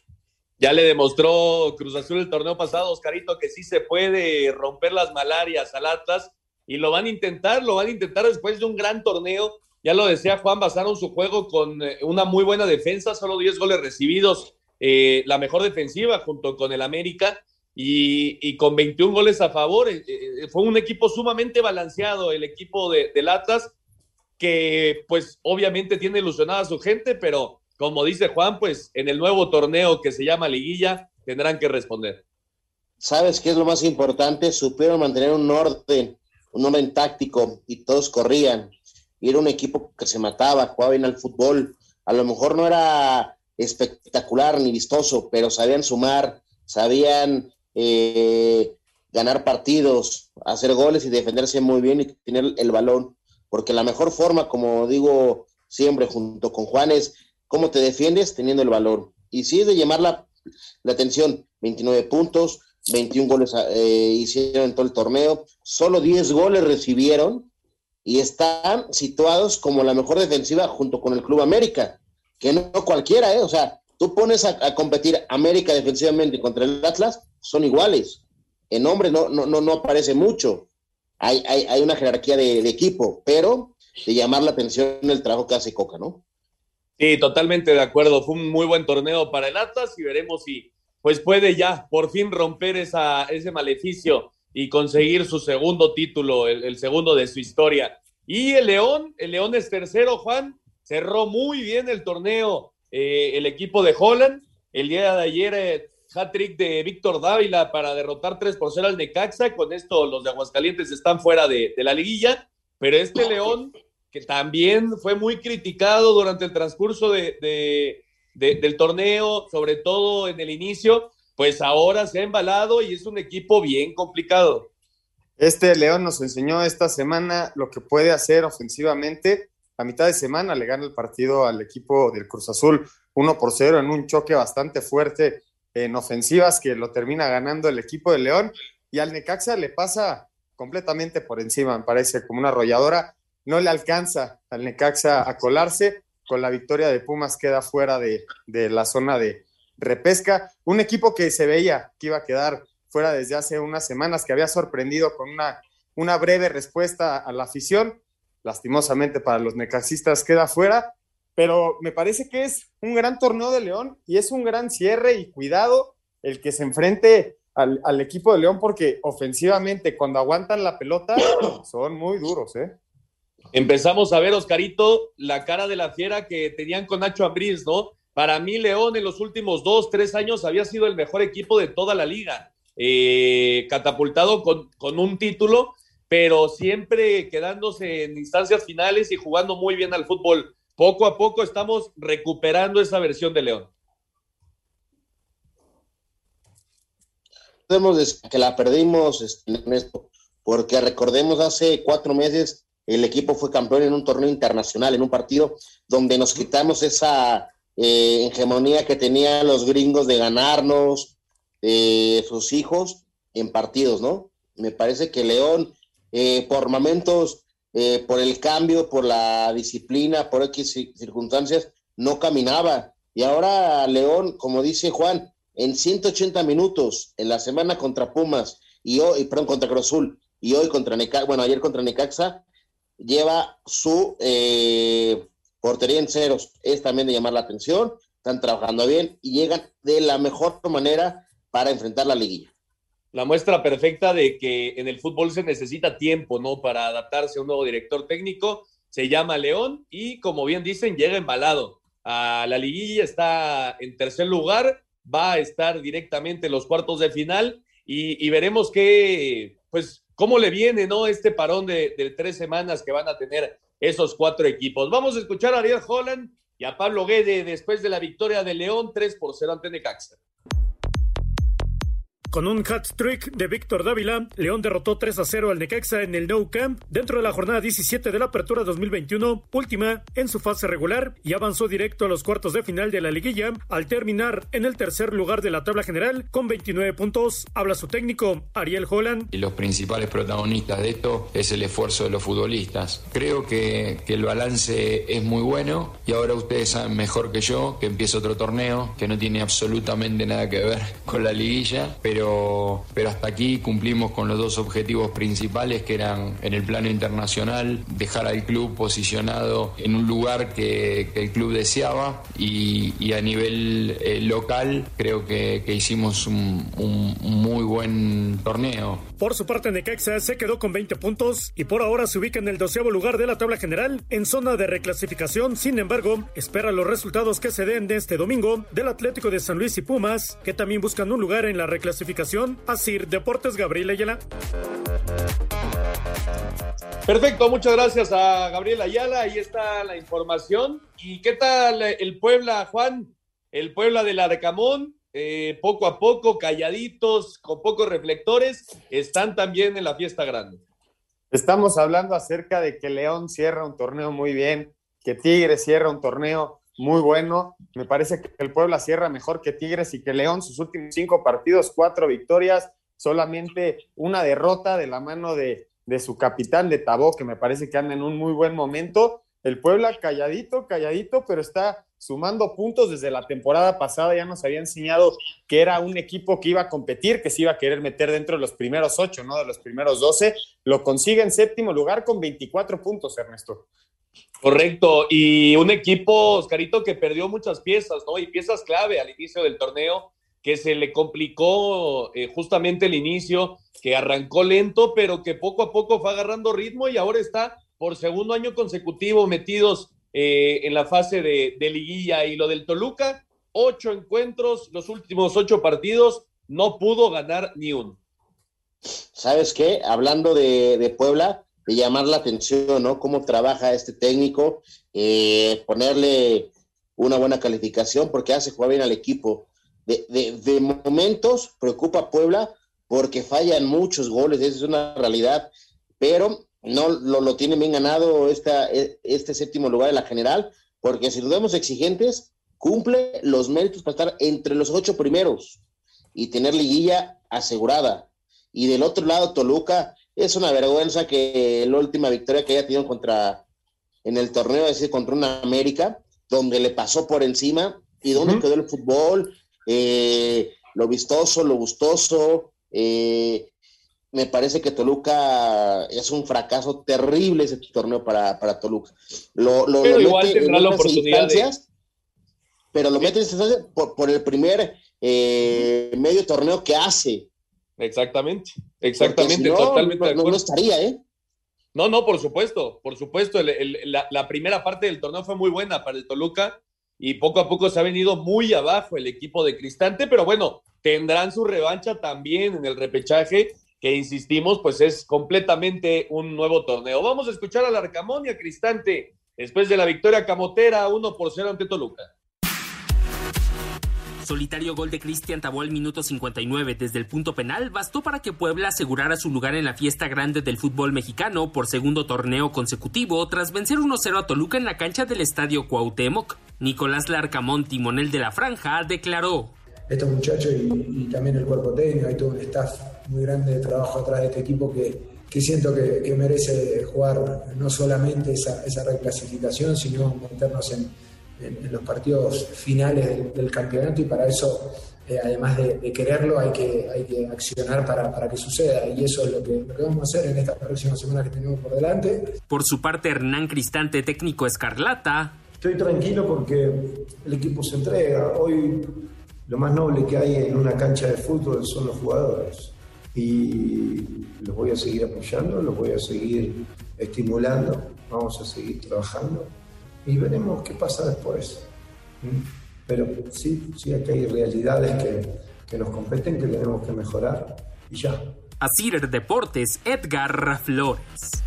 Speaker 1: Ya le demostró Cruz Azul el torneo pasado, Oscarito, que sí se puede romper las malarias al Atlas y lo van a intentar, lo van a intentar después de un gran torneo. Ya lo decía Juan, basaron su juego con eh, una muy buena defensa, solo 10 goles recibidos, eh, la mejor defensiva junto con el América y, con 21 goles a favor. Eh, fue un equipo sumamente balanceado, el equipo de, del Atlas, que pues obviamente tiene ilusionada a su gente, pero como dice Juan, pues en el nuevo torneo que se llama Liguilla tendrán que responder.
Speaker 3: ¿Sabes qué es lo más importante? Supieron mantener un orden, un orden táctico y todos corrían. Era un equipo que se mataba, jugaba bien al fútbol. A lo mejor no era espectacular ni vistoso, pero sabían sumar, sabían eh, ganar partidos, hacer goles y defenderse muy bien y tener el balón. Porque la mejor forma, como digo siempre junto con Juan, es cómo te defiendes teniendo el balón. Y sí es de llamar la, la atención, 29 puntos, 21 goles eh, hicieron en todo el torneo, solo 10 goles recibieron y están situados como la mejor defensiva junto con el Club América, que no cualquiera, ¿eh? O sea, tú pones a, competir América defensivamente contra el Atlas, son iguales. En nombre no, no, no, no aparece mucho. Hay, hay, hay una jerarquía de, de, equipo, pero de llamar la atención el trabajo que hace Coca, ¿no?
Speaker 1: Sí, totalmente de acuerdo. Fue un muy buen torneo para el Atlas y veremos si pues puede ya por fin romper esa, ese maleficio y conseguir su segundo título, el, segundo de su historia. Y el León, el León es tercero, Juan, cerró muy bien el torneo eh, el equipo de Holland. El día de ayer, eh, hat-trick de Víctor Dávila para derrotar 3 por 0 al Necaxa. Con esto, los de Aguascalientes están fuera de, la liguilla. Pero este León, que también fue muy criticado durante el transcurso de, del torneo, sobre todo en el inicio, pues ahora se ha embalado y es un equipo bien complicado.
Speaker 2: Este León nos enseñó esta semana lo que puede hacer ofensivamente. A mitad de semana le gana el partido al equipo del Cruz Azul 1 por 0 en un choque bastante fuerte en ofensivas que lo termina ganando el equipo de León. Y al Necaxa le pasa completamente por encima, me parece, como una arrolladora. No le alcanza al Necaxa a colarse. Con la victoria de Pumas queda fuera de, de la zona de repesca. Un equipo que se veía que iba a quedar fuera desde hace unas semanas, que había sorprendido con una, una breve respuesta a la afición. Lastimosamente para los necaxistas queda fuera, pero me parece que es un gran torneo de León y es un gran cierre y cuidado el que se enfrente al, al equipo de León porque ofensivamente cuando aguantan la pelota [COUGHS] son muy duros, ¿eh?
Speaker 1: Empezamos a ver, Oscarito, la cara de la fiera que tenían con Nacho Ambriz, ¿no? Para mí, León en los últimos dos, tres años había sido el mejor equipo de toda la liga eh, catapultado con, un título, pero siempre quedándose en instancias finales y jugando muy bien al fútbol. Poco a poco estamos recuperando esa versión de León.
Speaker 3: Podemos decir que la perdimos, Ernesto, porque recordemos hace cuatro meses el equipo fue campeón en un torneo internacional, en un partido donde nos quitamos esa eh, hegemonía que tenían los gringos de ganarnos, eh, sus hijos en partidos, ¿no? Me parece que León, eh, por momentos, eh, por el cambio, por la disciplina, por X circunstancias, no caminaba. Y ahora León, como dice Juan, en 180 minutos, en la semana contra Pumas, y hoy, perdón, contra Cruz Azul, y hoy contra Necaxa, bueno, ayer contra Necaxa, lleva su eh, portería en ceros. Es también de llamar la atención, están trabajando bien y llegan de la mejor manera para enfrentar la liguilla.
Speaker 1: La muestra perfecta de que en el fútbol se necesita tiempo, ¿no? Para adaptarse a un nuevo director técnico. Se llama León y, como bien dicen, llega embalado. A la liguilla está en tercer lugar, va a estar directamente en los cuartos de final y, veremos qué, pues, cómo le viene, ¿no? Este parón de, tres semanas que van a tener esos cuatro equipos. Vamos a escuchar a Ariel Holland y a Pablo Guede después de la victoria de León 3 por 0 ante Necaxa.
Speaker 11: Con un hat-trick de Víctor Dávila, León derrotó 3 a 0 al Necaxa en el Nou Camp dentro de la jornada 17 de la Apertura 2021, última en su fase regular, y avanzó directo a los cuartos de final de la liguilla al terminar en el tercer lugar de la tabla general con 29 puntos. Habla su técnico, Ariel Holland.
Speaker 12: Y los principales protagonistas de esto es el esfuerzo de los futbolistas. Creo que, que el balance es muy bueno y ahora ustedes saben mejor que yo que empieza otro torneo que no tiene absolutamente nada que ver con la liguilla, pero pero, hasta aquí cumplimos con los dos objetivos principales que eran en el plano internacional, dejar al club posicionado en un lugar que, el club deseaba y, a nivel eh, local creo que, hicimos un, muy buen torneo.
Speaker 11: Por su parte, Necaxa se quedó con 20 puntos y por ahora se ubica en el doceavo lugar de la tabla general en zona de reclasificación. Sin embargo, espera los resultados que se den de este domingo del Atlético de San Luis y Pumas, que también buscan un lugar en la reclasificación Asir Deportes Gabriel Ayala.
Speaker 1: Perfecto, muchas gracias a Gabriel Ayala. Ahí está la información. ¿Y qué tal el Puebla, Juan? El Puebla de la eh, poco a poco, calladitos, con pocos reflectores, están también en la fiesta grande.
Speaker 2: Estamos hablando acerca de que León cierra un torneo muy bien, que Tigre cierra un torneo muy bueno. Me parece que el Puebla cierra mejor que Tigres y que León, sus últimos cinco partidos, cuatro victorias, solamente una derrota de la mano de, de su capitán de Tabó, que me parece que anda en un muy buen momento. El Puebla calladito, calladito, pero está sumando puntos desde la temporada pasada. Ya nos había enseñado que era un equipo que iba a competir, que se iba a querer meter dentro de los primeros ocho, ¿no? De los primeros doce. Lo consigue en séptimo lugar con 24 puntos, Ernesto.
Speaker 1: Correcto, y un equipo, Oscarito, que perdió muchas piezas, ¿no? Y piezas clave al inicio del torneo, que se le complicó eh, justamente el inicio, que arrancó lento, pero que poco a poco fue agarrando ritmo y ahora está por segundo año consecutivo metidos eh, en la fase de, liguilla. Y lo del Toluca, ocho encuentros, los últimos ocho partidos, no pudo ganar ni uno.
Speaker 3: ¿Sabes qué? Hablando de, Puebla, de llamar la atención, ¿no? Cómo trabaja este técnico, eh, ponerle una buena calificación porque hace jugar bien al equipo. De, momentos preocupa Puebla porque fallan muchos goles, esa es una realidad, pero no lo, lo tiene bien ganado esta, este séptimo lugar de la general, porque si nos vemos exigentes, cumple los méritos para estar entre los ocho primeros y tener liguilla asegurada. Y del otro lado, Toluca, es una vergüenza que la última victoria que haya tenido contra en el torneo, es decir, contra una América, donde le pasó por encima y donde uh -huh. quedó el fútbol, eh, lo vistoso, lo gustoso. Eh, me parece que Toluca es un fracaso terrible ese torneo para, para Toluca. Lo, lo,
Speaker 1: pero
Speaker 3: lo
Speaker 1: igual tendrá la oportunidad de...
Speaker 3: Pero lo mete en por, por, el primer eh, medio torneo que hace.
Speaker 1: Exactamente, exactamente, si no, totalmente
Speaker 3: no,
Speaker 1: de acuerdo.
Speaker 3: No estaría, ¿eh?
Speaker 1: No, no, por supuesto, por supuesto. El, el, la, la, primera parte del torneo fue muy buena para el Toluca y poco a poco se ha venido muy abajo el equipo de Cristante, pero bueno, tendrán su revancha también en el repechaje, que insistimos, pues es completamente un nuevo torneo. Vamos a escuchar al Arcamón y a Cristante después de la victoria camotera 1 por 0 ante Toluca.
Speaker 13: Solitario gol de Cristian Tabó al minuto 59 desde el punto penal bastó para que Puebla asegurara su lugar en la fiesta grande del fútbol mexicano por segundo torneo consecutivo tras vencer 1-0 a Toluca en la cancha del estadio Cuauhtémoc. Nicolás Larcamón, timonel de la franja, declaró.
Speaker 14: Estos muchachos y, y, también el cuerpo técnico, hay todo un staff muy grande de trabajo atrás de este equipo que, que siento que, que, merece jugar no solamente esa, esa reclasificación, sino meternos en, en, en los partidos finales del, del, campeonato y para eso, eh, además de, de, quererlo, hay que, hay que accionar para, para, que suceda y eso es lo que, lo que vamos a hacer en esta próxima semana que tenemos por delante.
Speaker 13: Por su parte, Hernán Cristante, técnico Escarlata.
Speaker 14: Estoy tranquilo porque el equipo se entrega. Hoy lo más noble que hay en una cancha de fútbol son los jugadores y los voy a seguir apoyando, los voy a seguir estimulando, vamos a seguir trabajando y veremos qué pasa después. Pero sí, sí, aquí hay realidades que, que nos competen, que tenemos que mejorar y ya.
Speaker 13: Asir Deportes, Edgar Flores.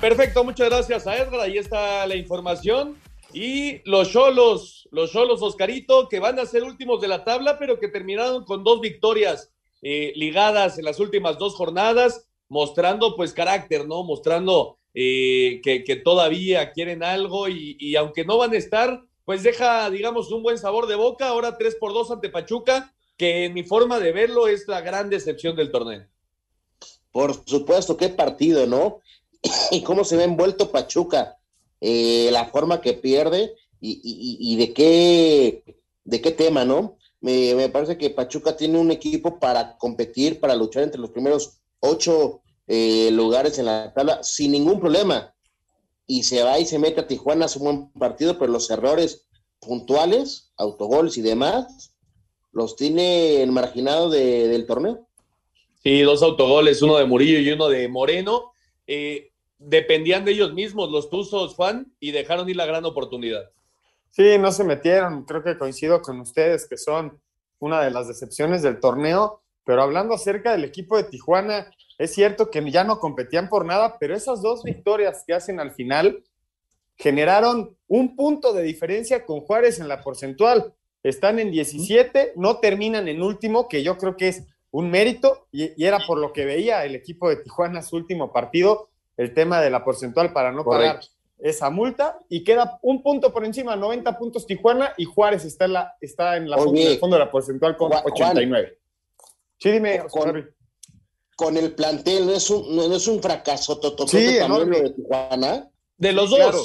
Speaker 1: Perfecto, muchas gracias a Edgar. Ahí está la información. Y los Cholos, los Cholos Oscarito, que van a ser últimos de la tabla, pero que terminaron con dos victorias eh, ligadas en las últimas dos jornadas, mostrando pues carácter, ¿no? Mostrando eh, que, todavía quieren algo y, y, aunque no van a estar, pues deja, digamos, un buen sabor de boca. Ahora 3 por 2 ante Pachuca, que en mi forma de verlo es la gran decepción del torneo.
Speaker 3: Por supuesto, qué partido, ¿no? [CLEARS THROAT] y cómo se ve envuelto Pachuca eh, la forma que pierde y, y, y, de qué de qué tema, ¿no? Me, me, parece que Pachuca tiene un equipo para competir, para luchar entre los primeros ocho eh, lugares en la tabla sin ningún problema. Y se va y se mete a Tijuana, hace un buen partido, pero los errores puntuales, autogoles y demás, los tiene marginado de, del torneo.
Speaker 1: Sí, dos autogoles, uno de Murillo y uno de Moreno. Eh, dependían de ellos mismos, los Tuzos, Juan, y dejaron ir la gran oportunidad.
Speaker 2: Sí, no se metieron. Creo que coincido con ustedes que son una de las decepciones del torneo. Pero hablando acerca del equipo de Tijuana, es cierto que ya no competían por nada, pero esas dos victorias que hacen al final generaron un punto de diferencia con Juárez en la porcentual. Están en 17, no terminan en último, que yo creo que es un mérito, y, era por lo que veía el equipo de Tijuana su último partido el tema de la porcentual para no Correcto. pagar esa multa y queda un punto por encima, 90 puntos Tijuana y Juárez está en la, está en la fondo, el fondo de la porcentual con Juan, 89. Sí, dime,
Speaker 3: con, con, el plantel, ¿no es un, no es un fracaso total sí, también lo de Tijuana?
Speaker 1: De los dos. Claro.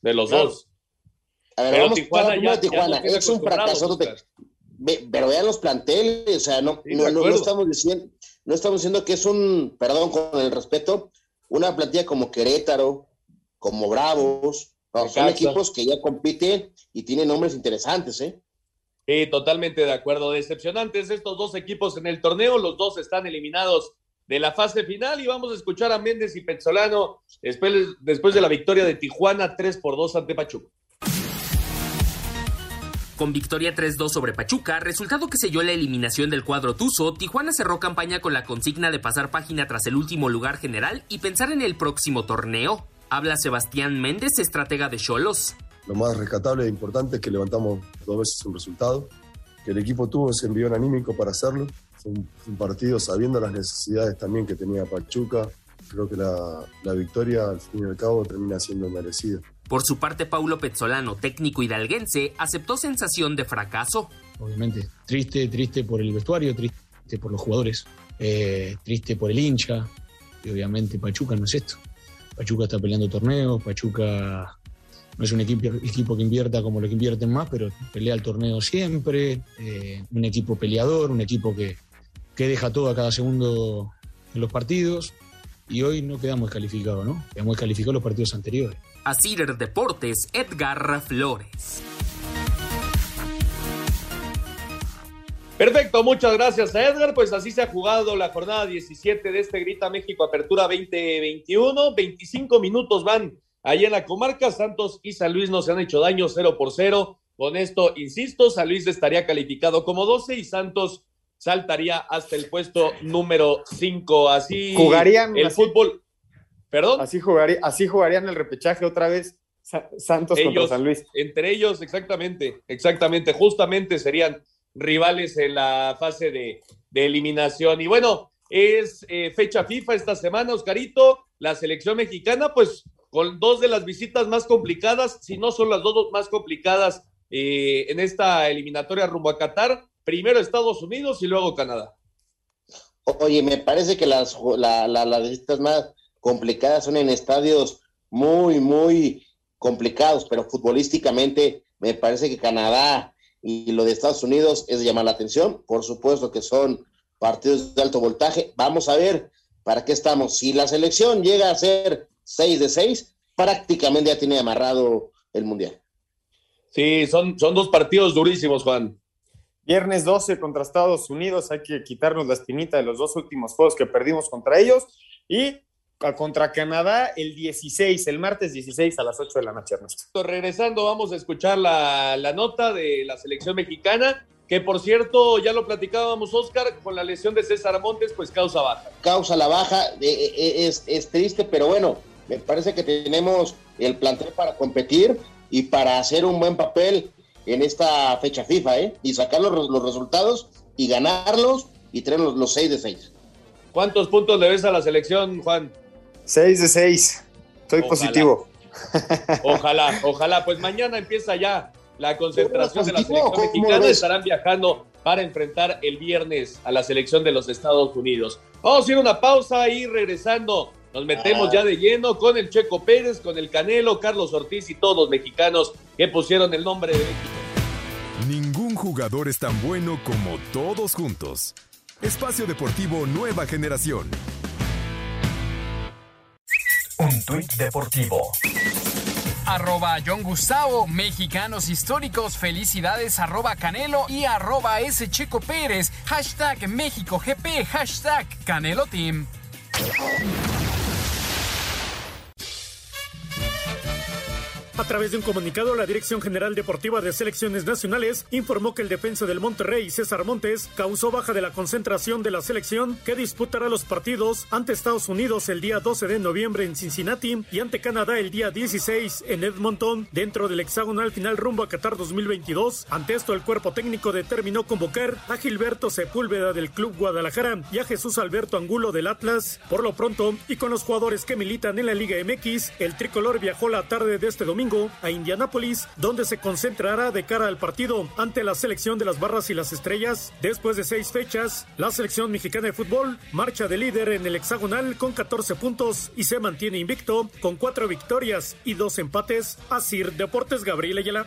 Speaker 1: De los claro. dos.
Speaker 3: A ver, pero vamos Tijuana, ya, de Tijuana. Ya es un fracaso. Pero vean los planteles, o sea, no, sí, no, no, no, estamos diciendo, no estamos diciendo que es un, perdón con el respeto, una plantilla como Querétaro, como Bravos, son equipos que ya compiten y tienen nombres interesantes, ¿eh?
Speaker 1: Sí, totalmente de acuerdo. Decepcionantes estos dos equipos en el torneo. Los dos están eliminados de la fase final y vamos a escuchar a Méndez y Pezzolano después, después de la victoria de Tijuana 3 por 2 ante Pachuca.
Speaker 13: Con victoria 3-2 sobre Pachuca, resultado que selló la eliminación del cuadro Tuzo, Tijuana cerró campaña con la consigna de pasar página tras el último lugar general y pensar en el próximo torneo. Habla Sebastián Méndez, estratega de Cholos.
Speaker 15: Lo más rescatable e importante es que levantamos dos veces un resultado, que el equipo tuvo ese envión anímico para hacerlo. Fue un, partido sabiendo las necesidades también que tenía Pachuca. Creo que la, la victoria, al fin y al cabo, termina siendo merecida.
Speaker 13: Por su parte, Paulo Pezzolano, técnico hidalguense, aceptó sensación de fracaso.
Speaker 16: Obviamente, triste, triste por el vestuario, triste por los jugadores, eh, triste por el hincha. Y obviamente Pachuca no es esto. Pachuca está peleando torneos, Pachuca no es un equipo, equipo que invierta como lo que invierten más, pero pelea el torneo siempre, eh, un equipo peleador, un equipo que, que deja todo a cada segundo en los partidos y hoy no quedamos descalificados, ¿no? Quedamos descalificados los partidos anteriores.
Speaker 13: A Cider Deportes, Edgar Flores.
Speaker 1: Perfecto, muchas gracias a Edgar. Pues así se ha jugado la jornada 17 de este Grita México Apertura 2021. 25 minutos van ahí en la comarca. Santos y San Luis no se han hecho daño 0 por 0. Con esto, insisto, San Luis estaría calificado como 12 y Santos saltaría hasta el puesto número 5. Así
Speaker 2: jugarían
Speaker 1: el fútbol.
Speaker 2: ¿Perdón? Así, jugaría, así jugarían el repechaje otra vez Santos contra San Luis.
Speaker 1: Entre ellos, exactamente, exactamente, justamente serían rivales en la fase de, eliminación. Y bueno, es eh, fecha FIFA esta semana, Oscarito, la selección mexicana, pues con dos de las visitas más complicadas, si no son las dos más complicadas eh, en esta eliminatoria rumbo a Qatar, primero Estados Unidos y luego Canadá.
Speaker 3: Oye, me parece que las, las visitas más complicadas, son en estadios muy, muy complicados, pero futbolísticamente me parece que Canadá y lo de Estados Unidos es llamar la atención. Por supuesto que son partidos de alto voltaje. Vamos a ver para qué estamos. Si la selección llega a ser 6 de 6, prácticamente ya tiene amarrado el Mundial.
Speaker 1: Sí, son, son dos partidos durísimos, Juan.
Speaker 2: Viernes 12 contra Estados Unidos, hay que quitarnos la espinita de los dos últimos juegos que perdimos contra ellos. Y contra Canadá el 16, el martes 16 a las 8 de la noche, Ernesto.
Speaker 1: Regresando, vamos a escuchar la, nota de la selección mexicana, que por cierto, ya lo platicábamos, Oscar, con la lesión de César Montes, pues causa baja.
Speaker 3: Causa la baja, es, es triste, pero bueno, me parece que tenemos el plantel para competir y para hacer un buen papel en esta fecha FIFA, ¿eh? Y sacar los, los resultados y ganarlos y tener los, los 6 de 6.
Speaker 1: ¿Cuántos puntos le ves a la selección, Juan?
Speaker 2: 6 de 6. Estoy positivo.
Speaker 1: Ojalá, [LAUGHS] ojalá. Pues mañana empieza ya la concentración de la selección mexicana. Estarán viajando para enfrentar el viernes a la selección de los Estados Unidos. Vamos a ir a una pausa y regresando. Nos metemos ah. ya de lleno con el Checo Pérez, con el Canelo, Carlos Ortiz y todos los mexicanos que pusieron el nombre de México.
Speaker 4: Ningún jugador es tan bueno como todos juntos. Espacio Deportivo Nueva Generación.
Speaker 5: Un tuit deportivo. Arroba John Gustavo, mexicanos históricos, felicidades, arroba Canelo y arroba S. Checo Pérez, hashtag México GP, hashtag Canelo Team.
Speaker 11: A través de un comunicado, la Dirección General Deportiva de Selecciones Nacionales informó que el defensa del Monterrey, César Montes, causó baja de la concentración de la selección que disputará los partidos ante Estados Unidos el día 12 de noviembre en Cincinnati y ante Canadá el día 16 en Edmonton dentro del hexagonal final rumbo a Qatar 2022. Ante esto, el cuerpo técnico determinó convocar a Gilberto Sepúlveda del Club Guadalajara y a Jesús Alberto Angulo del Atlas. Por lo pronto, y con los jugadores que militan en la Liga MX, el tricolor viajó la tarde de este domingo a Indianápolis, donde se concentrará de cara al partido ante la selección de las barras y las estrellas. Después de seis fechas, la selección mexicana de fútbol marcha de líder en el hexagonal con 14 puntos y se mantiene invicto con cuatro victorias y dos empates. Asir Deportes Gabriel Ayala.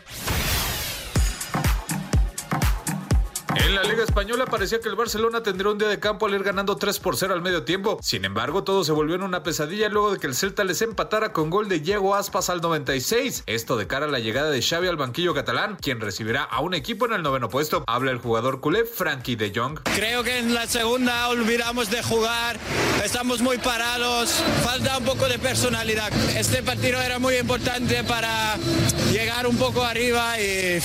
Speaker 6: En la Liga Española parecía que el Barcelona tendría un día de campo al ir ganando 3 por 0 al medio tiempo. Sin embargo, todo se volvió en una pesadilla luego de que el Celta les empatara con gol de Diego Aspas al 96. Esto de cara a la llegada de Xavi al banquillo catalán, quien recibirá a un equipo en el noveno puesto. Habla el jugador culé Frankie de Jong.
Speaker 17: Creo que en la segunda olvidamos de jugar, estamos muy parados, falta un poco de personalidad. Este partido era muy importante para llegar un poco arriba y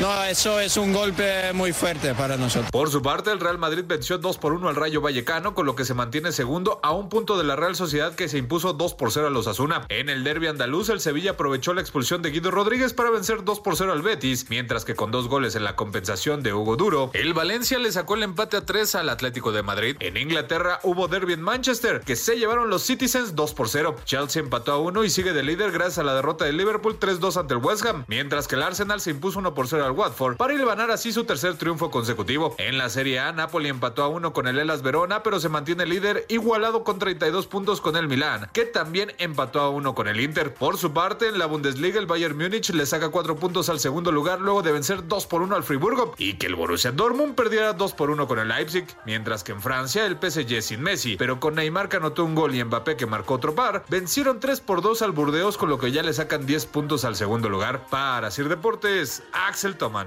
Speaker 17: no, eso es un golpe muy fuerte para nosotros.
Speaker 6: Por su parte, el Real Madrid venció 2 por 1 al Rayo Vallecano, con lo que se mantiene segundo a un punto de la Real Sociedad que se impuso 2 por 0 a los Asuna. En el derby andaluz, el Sevilla aprovechó la expulsión de Guido Rodríguez para vencer 2 por 0 al Betis, mientras que con dos goles en la compensación de Hugo Duro, el Valencia le sacó el empate a 3 al Atlético de Madrid. En Inglaterra hubo derby en Manchester, que se llevaron los Citizens 2 por 0. Chelsea empató a 1 y sigue de líder gracias a la derrota de Liverpool 3-2 ante el West Ham, mientras que el Arsenal se impuso 1 por 0 al Watford para ir ganar así su tercer triunfo consecutivo. En la Serie A, Napoli empató a 1 con el Elas Verona, pero se mantiene líder igualado con 32 puntos con el Milán, que también empató a 1 con el Inter. Por su parte, en la Bundesliga, el Bayern Múnich le saca 4 puntos al segundo lugar luego de vencer 2 por 1 al Friburgo y que el Borussia Dortmund perdiera 2 por 1 con el Leipzig, mientras que en Francia el PSG sin Messi, pero con Neymar que anotó un gol y Mbappé que marcó otro par, vencieron 3 por 2 al Burdeos con lo que ya le sacan 10 puntos al segundo lugar. Para Sir Deportes, Axel Toman.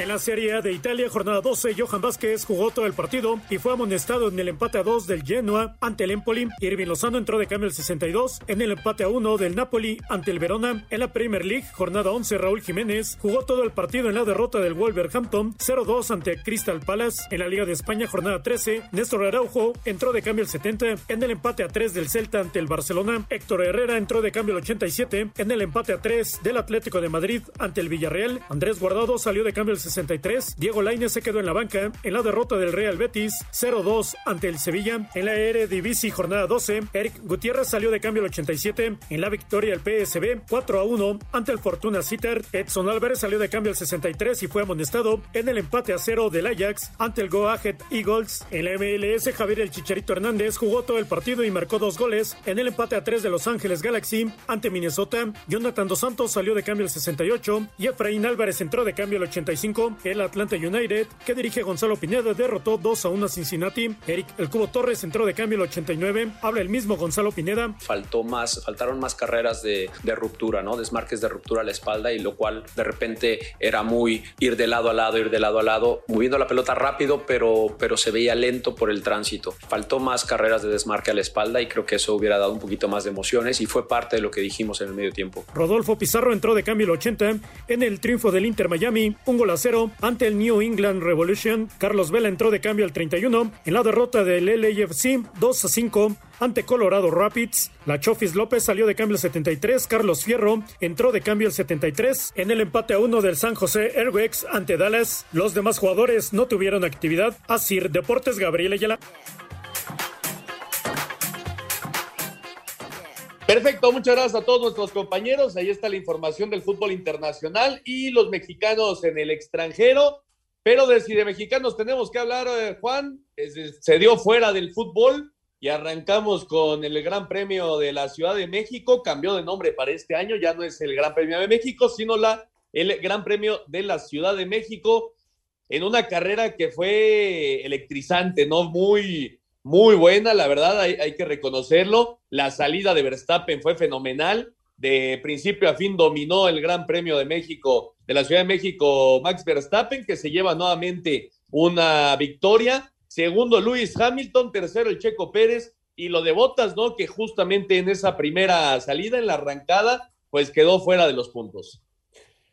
Speaker 11: En la Serie A de Italia, jornada 12, Johan Vázquez jugó todo el partido y fue amonestado en el empate a 2 del Genoa ante el Empoli. Irving Lozano entró de cambio el 62 en el empate a 1 del Napoli ante el Verona. En la Premier League, jornada 11, Raúl Jiménez jugó todo el partido en la derrota del Wolverhampton 0-2 ante Crystal Palace. En la Liga de España, jornada 13, Néstor Araujo entró de cambio el 70 en el empate a 3 del Celta ante el Barcelona. Héctor Herrera entró de cambio el 87 en el empate a 3 del Atlético de Madrid ante el Villarreal. Andrés Guardado salió de cambio el 63. Diego Lainez se quedó en la banca en la derrota del Real Betis 0-2 ante el Sevilla. En la Eredivisie jornada 12, Eric Gutiérrez salió de cambio el 87 en la victoria del PSB 4-1 ante el Fortuna Sitter. Edson Álvarez salió de cambio el 63 y fue amonestado en el empate a 0 del Ajax ante el Go Ahead Eagles. En la MLS, Javier el Chicharito Hernández jugó todo el partido y marcó dos goles en el empate a 3 de Los Ángeles Galaxy ante Minnesota. Jonathan Dos Santos salió de cambio el 68 y Efraín Álvarez entró de cambio el 85 el Atlanta United, que dirige Gonzalo Pineda, derrotó 2 a 1 a Cincinnati. Eric El Cubo Torres entró de cambio el 89. Habla el mismo Gonzalo Pineda.
Speaker 18: Faltó más, faltaron más carreras de, ruptura, ¿no? Desmarques de ruptura a la espalda y lo cual de repente era muy ir de lado a lado, ir de lado a lado, moviendo la pelota rápido, pero, pero se veía lento por el tránsito. Faltó más carreras de desmarque a la espalda y creo que eso hubiera dado un poquito más de emociones y fue parte de lo que dijimos en el medio tiempo.
Speaker 11: Rodolfo Pizarro entró de cambio el 80 en el triunfo del Inter Miami, un golazo 0 ante el New England Revolution. Carlos Vela entró de cambio al 31 en la derrota del LAFC 2 a 5 ante Colorado Rapids. La Chofis López salió de cambio el 73. Carlos Fierro entró de cambio el 73 en el empate a uno del San José Airwax ante Dallas. Los demás jugadores no tuvieron actividad. Asir Deportes Gabriel Ayala.
Speaker 1: Perfecto, muchas gracias a todos nuestros compañeros. Ahí está la información del fútbol internacional y los mexicanos en el extranjero. Pero de si de mexicanos tenemos que hablar, eh, Juan, se dio fuera del fútbol y arrancamos con el Gran Premio de la Ciudad de México. Cambió de nombre para este año, ya no es el Gran Premio de México, sino la, el Gran Premio de la Ciudad de México en una carrera que fue electrizante, ¿no? Muy, muy buena, la verdad, hay, que reconocerlo. La salida de Verstappen fue fenomenal. De principio a fin dominó el Gran Premio de México, de la Ciudad de México, Max Verstappen, que se lleva nuevamente una victoria. Segundo, Luis Hamilton. Tercero, el Checo Pérez. Y lo de Botas, ¿no? Que justamente en esa primera salida, en la arrancada, pues quedó fuera de los puntos.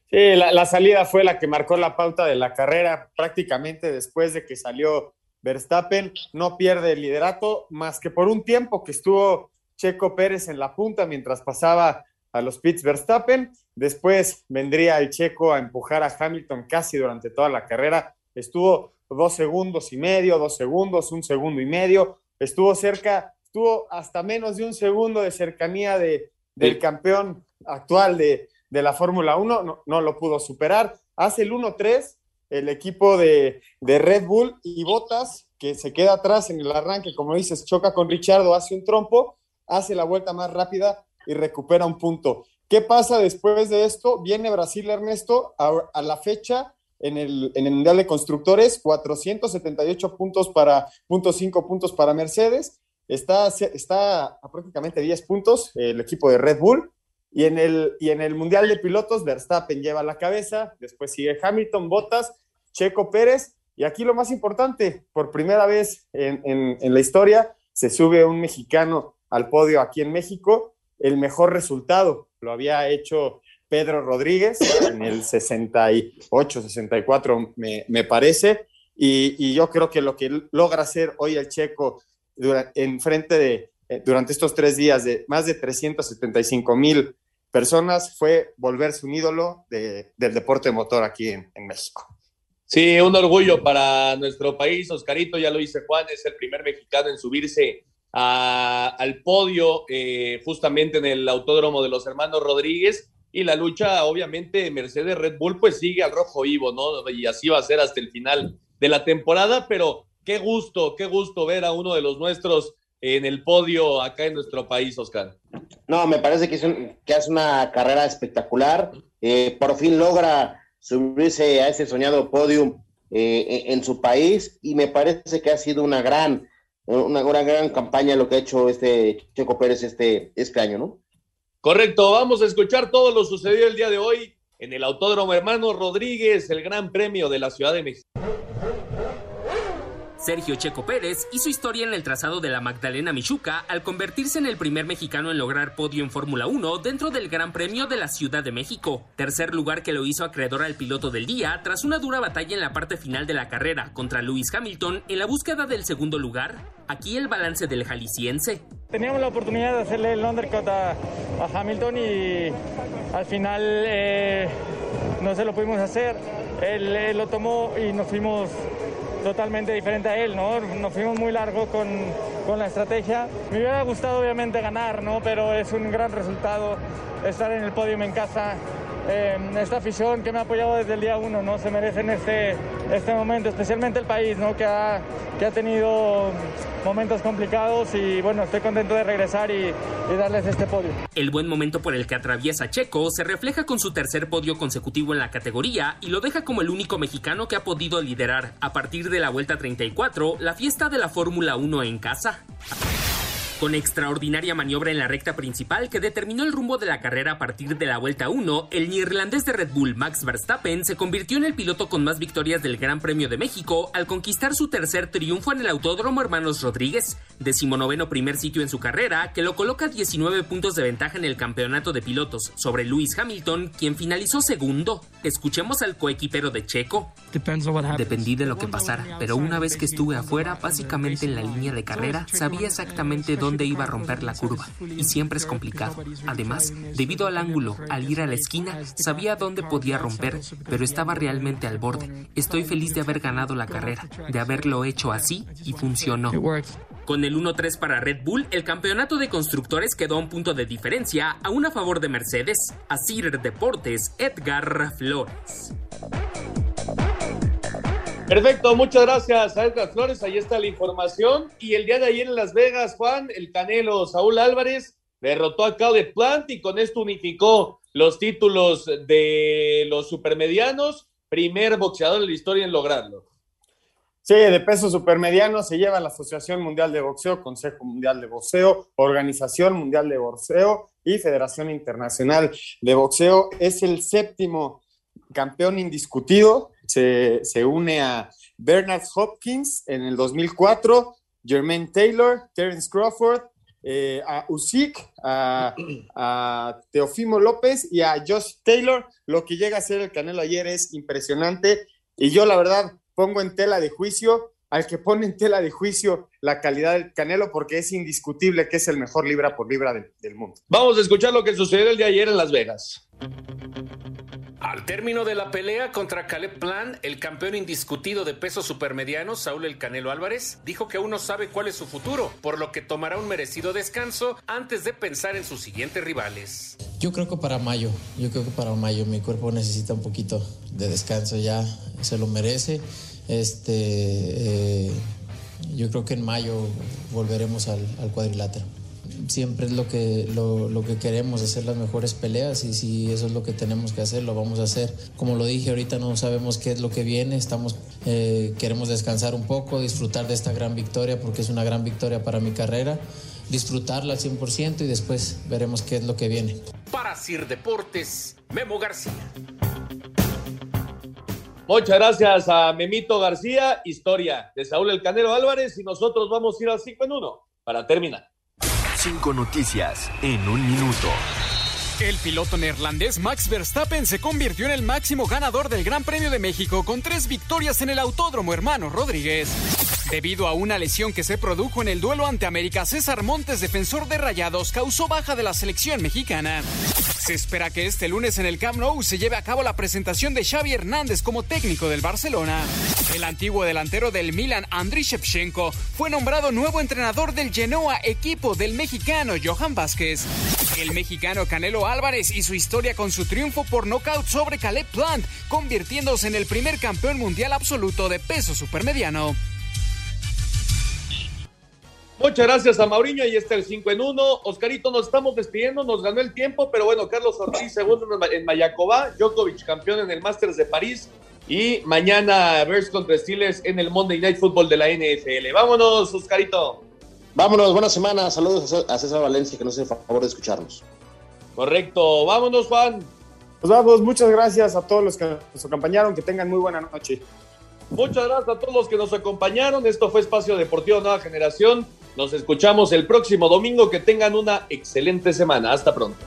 Speaker 2: Sí, la, salida fue la que marcó la pauta de la carrera prácticamente después de que salió Verstappen. No pierde el liderato más que por un tiempo que estuvo Checo Pérez en la punta mientras pasaba a los pits Verstappen. Después vendría el Checo a empujar a Hamilton casi durante toda la carrera. Estuvo dos segundos y medio, dos segundos, un segundo y medio. Estuvo cerca, estuvo hasta menos de un segundo de cercanía de, del sí. campeón actual de, de la Fórmula 1. No, no, lo pudo superar. Hace el 1-3 el equipo de, de Red Bull y Botas, que se queda atrás en el arranque, como dices, choca con Richardo, hace un trompo, hace la vuelta más rápida y recupera un punto. ¿Qué pasa después de esto? Viene Brasil, Ernesto, a, a la fecha en el, en el Mundial de Constructores, 478 puntos para, puntos 5 puntos para Mercedes, está, está a prácticamente 10 puntos el equipo de Red Bull, y en, el, y en el Mundial de Pilotos, Verstappen lleva la cabeza, después sigue Hamilton, Bottas, Checo Pérez, y aquí lo más importante, por primera vez en, en, la historia, se sube un mexicano al podio aquí en México, el mejor resultado lo había hecho Pedro Rodríguez en el 68, 64, me, me parece. Y, y, yo creo que lo que logra hacer hoy el checo durante, en frente de, eh, durante estos tres días de más de 375 mil personas fue volverse un ídolo de, del deporte motor aquí en, en, México.
Speaker 1: Sí, un orgullo para nuestro país. Oscarito, ya lo dice Juan, es el primer mexicano en subirse a, al podio eh, justamente en el autódromo de los hermanos Rodríguez y la lucha, obviamente, Mercedes Red Bull, pues sigue al rojo vivo, ¿no? Y así va a ser hasta el final de la temporada, pero qué gusto, qué gusto ver a uno de los nuestros en el podio acá en nuestro país, Oscar.
Speaker 3: No, me parece que, es un, que hace una carrera espectacular. Eh, por fin logra subirse a ese soñado podium eh, en su país y me parece que ha sido una gran, una, una gran campaña lo que ha hecho este Checo Pérez este, este año, ¿no?
Speaker 1: Correcto, vamos a escuchar todo lo sucedido el día de hoy en el Autódromo Hermano Rodríguez, el Gran Premio de la Ciudad de México.
Speaker 13: Sergio Checo Pérez hizo historia en el trazado de la Magdalena Michuca al convertirse en el primer mexicano en lograr podio en Fórmula 1 dentro del Gran Premio de la Ciudad de México. Tercer lugar que lo hizo acreedor al piloto del día tras una dura batalla en la parte final de la carrera contra Lewis Hamilton en la búsqueda del segundo lugar. Aquí el balance del jalisciense.
Speaker 19: Teníamos la oportunidad de hacerle el undercut a, Hamilton y al final eh, no se lo pudimos hacer. Él lo tomó y nos fuimos totalmente diferente a él, ¿no? Nos fuimos muy largo con, con, la estrategia. Me hubiera gustado obviamente ganar, ¿no? Pero es un gran resultado estar en el podio en casa. Eh, esta afición que me ha apoyado desde el día uno, ¿no? Se merecen este, este momento, especialmente el país, ¿no? Que ha, que ha tenido momentos complicados y bueno, estoy contento de regresar y, y, darles este podio.
Speaker 13: El buen momento por el que atraviesa Checo se refleja con su tercer podio consecutivo en la categoría y lo deja como el único mexicano que ha podido liderar a partir de la vuelta 34 la fiesta de la Fórmula 1 en casa. Con extraordinaria maniobra en la recta principal que determinó el rumbo de la carrera a partir de la vuelta 1, el neerlandés de Red Bull Max Verstappen se convirtió en el piloto con más victorias del Gran Premio de México al conquistar su tercer triunfo en el Autódromo Hermanos Rodríguez, decimonoveno primer sitio en su carrera, que lo coloca 19 puntos de ventaja en el campeonato de pilotos sobre Lewis Hamilton, quien finalizó segundo. Escuchemos al coequipero de Checo.
Speaker 20: Dependí de lo que pasara, pero una vez que estuve afuera, básicamente en la línea de carrera, sabía exactamente dónde dónde iba a romper la curva, y siempre es complicado. Además, debido al ángulo, al ir a la esquina, sabía dónde podía romper, pero estaba realmente al borde. Estoy feliz de haber ganado la carrera, de haberlo hecho así y funcionó.
Speaker 13: Con el 1-3 para Red Bull, el campeonato de constructores quedó a un punto de diferencia, aún a favor de Mercedes. Asir Deportes, Edgar Flores.
Speaker 1: Perfecto, muchas gracias a Edgar Flores. Ahí está la información. Y el día de ayer en Las Vegas, Juan, el Canelo Saúl Álvarez derrotó a Claude Plant y con esto unificó los títulos de los supermedianos. Primer boxeador de la historia en lograrlo.
Speaker 2: Sí, de peso supermediano se lleva la Asociación Mundial de Boxeo, Consejo Mundial de Boxeo, Organización Mundial de Boxeo y Federación Internacional de Boxeo. Es el séptimo campeón indiscutido se, se, une a Bernard Hopkins en el 2004, Jermaine Taylor, Terence Crawford, eh, a Usyk, a, a, Teofimo López y a Josh Taylor. Lo que llega a ser el Canelo ayer es impresionante y yo la verdad pongo en tela de juicio al que pone en tela de juicio la calidad del Canelo porque es indiscutible que es el mejor libra por libra del, del mundo.
Speaker 1: Vamos a escuchar lo que sucedió el día ayer en Las Vegas.
Speaker 21: Al término de la pelea contra Caleb Plan, el campeón indiscutido de peso supermediano, Saúl El Canelo Álvarez, dijo que aún no sabe cuál es su futuro, por lo que tomará un merecido descanso antes de pensar en sus siguientes rivales.
Speaker 22: Yo creo que para mayo, yo creo que para mayo mi cuerpo necesita un poquito de descanso ya, se lo merece. Este, eh, yo creo que en mayo volveremos al, al cuadrilátero. Siempre es lo que, lo, que queremos, hacer las mejores peleas y si eso es lo que tenemos que hacer, lo vamos a hacer. Como lo dije, ahorita no sabemos qué es lo que viene, estamos, eh, queremos descansar un poco, disfrutar de esta gran victoria porque es una gran victoria para mi carrera, disfrutarla al 100% y después veremos qué es lo que viene.
Speaker 21: Para Sir Deportes, Memo García.
Speaker 1: Muchas gracias a Memito García, historia de Saúl El Canelo Álvarez y nosotros vamos a ir al 5 en 1 para terminar.
Speaker 4: Cinco noticias en un minuto.
Speaker 5: El piloto neerlandés Max Verstappen se convirtió en el máximo ganador del Gran Premio de México con tres victorias en el Autódromo Hermano Rodríguez. Debido a una lesión que se produjo en el duelo ante América, César Montes, defensor de Rayados, causó baja de la selección mexicana. Se espera que este lunes en el Camp Nou se lleve a cabo la presentación de Xavi Hernández como técnico del Barcelona. El antiguo delantero del Milan, Andriy Shevchenko, fue nombrado nuevo entrenador del Genoa, equipo del mexicano Johan Vázquez. El mexicano Canelo Álvarez y su historia con su triunfo por nocaut sobre Caleb Plant, convirtiéndose en el primer campeón mundial absoluto de peso supermediano.
Speaker 1: Muchas gracias a Mauriño. y está el 5 en 1. Oscarito, nos estamos despidiendo, nos ganó el tiempo, pero bueno, Carlos Ortiz, segundo en Mayacobá, Djokovic, campeón en el Masters de París, y mañana Bears contra Steelers en el Monday Night Football de la NFL. Vámonos, Oscarito.
Speaker 3: Vámonos, buena semana. Saludos a César Valencia, que nos hace el favor de escucharnos.
Speaker 1: Correcto. Vámonos, Juan.
Speaker 2: Nos vamos. Muchas gracias a todos los que nos acompañaron. Que tengan muy buena noche.
Speaker 1: Muchas gracias a todos los que nos acompañaron. Esto fue Espacio Deportivo Nueva Generación. Nos escuchamos el próximo domingo. Que tengan una excelente semana. Hasta pronto.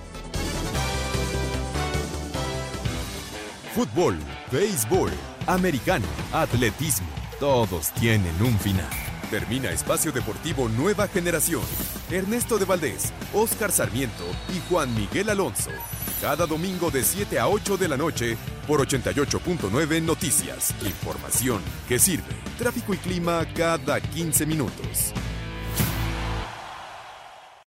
Speaker 4: Fútbol, béisbol, americano, atletismo. Todos tienen un final. Termina Espacio Deportivo Nueva Generación. Ernesto de Valdés, Oscar Sarmiento y Juan Miguel Alonso. Cada domingo de 7 a 8 de la noche por 88.9 Noticias. Información que sirve. Tráfico y clima cada 15 minutos.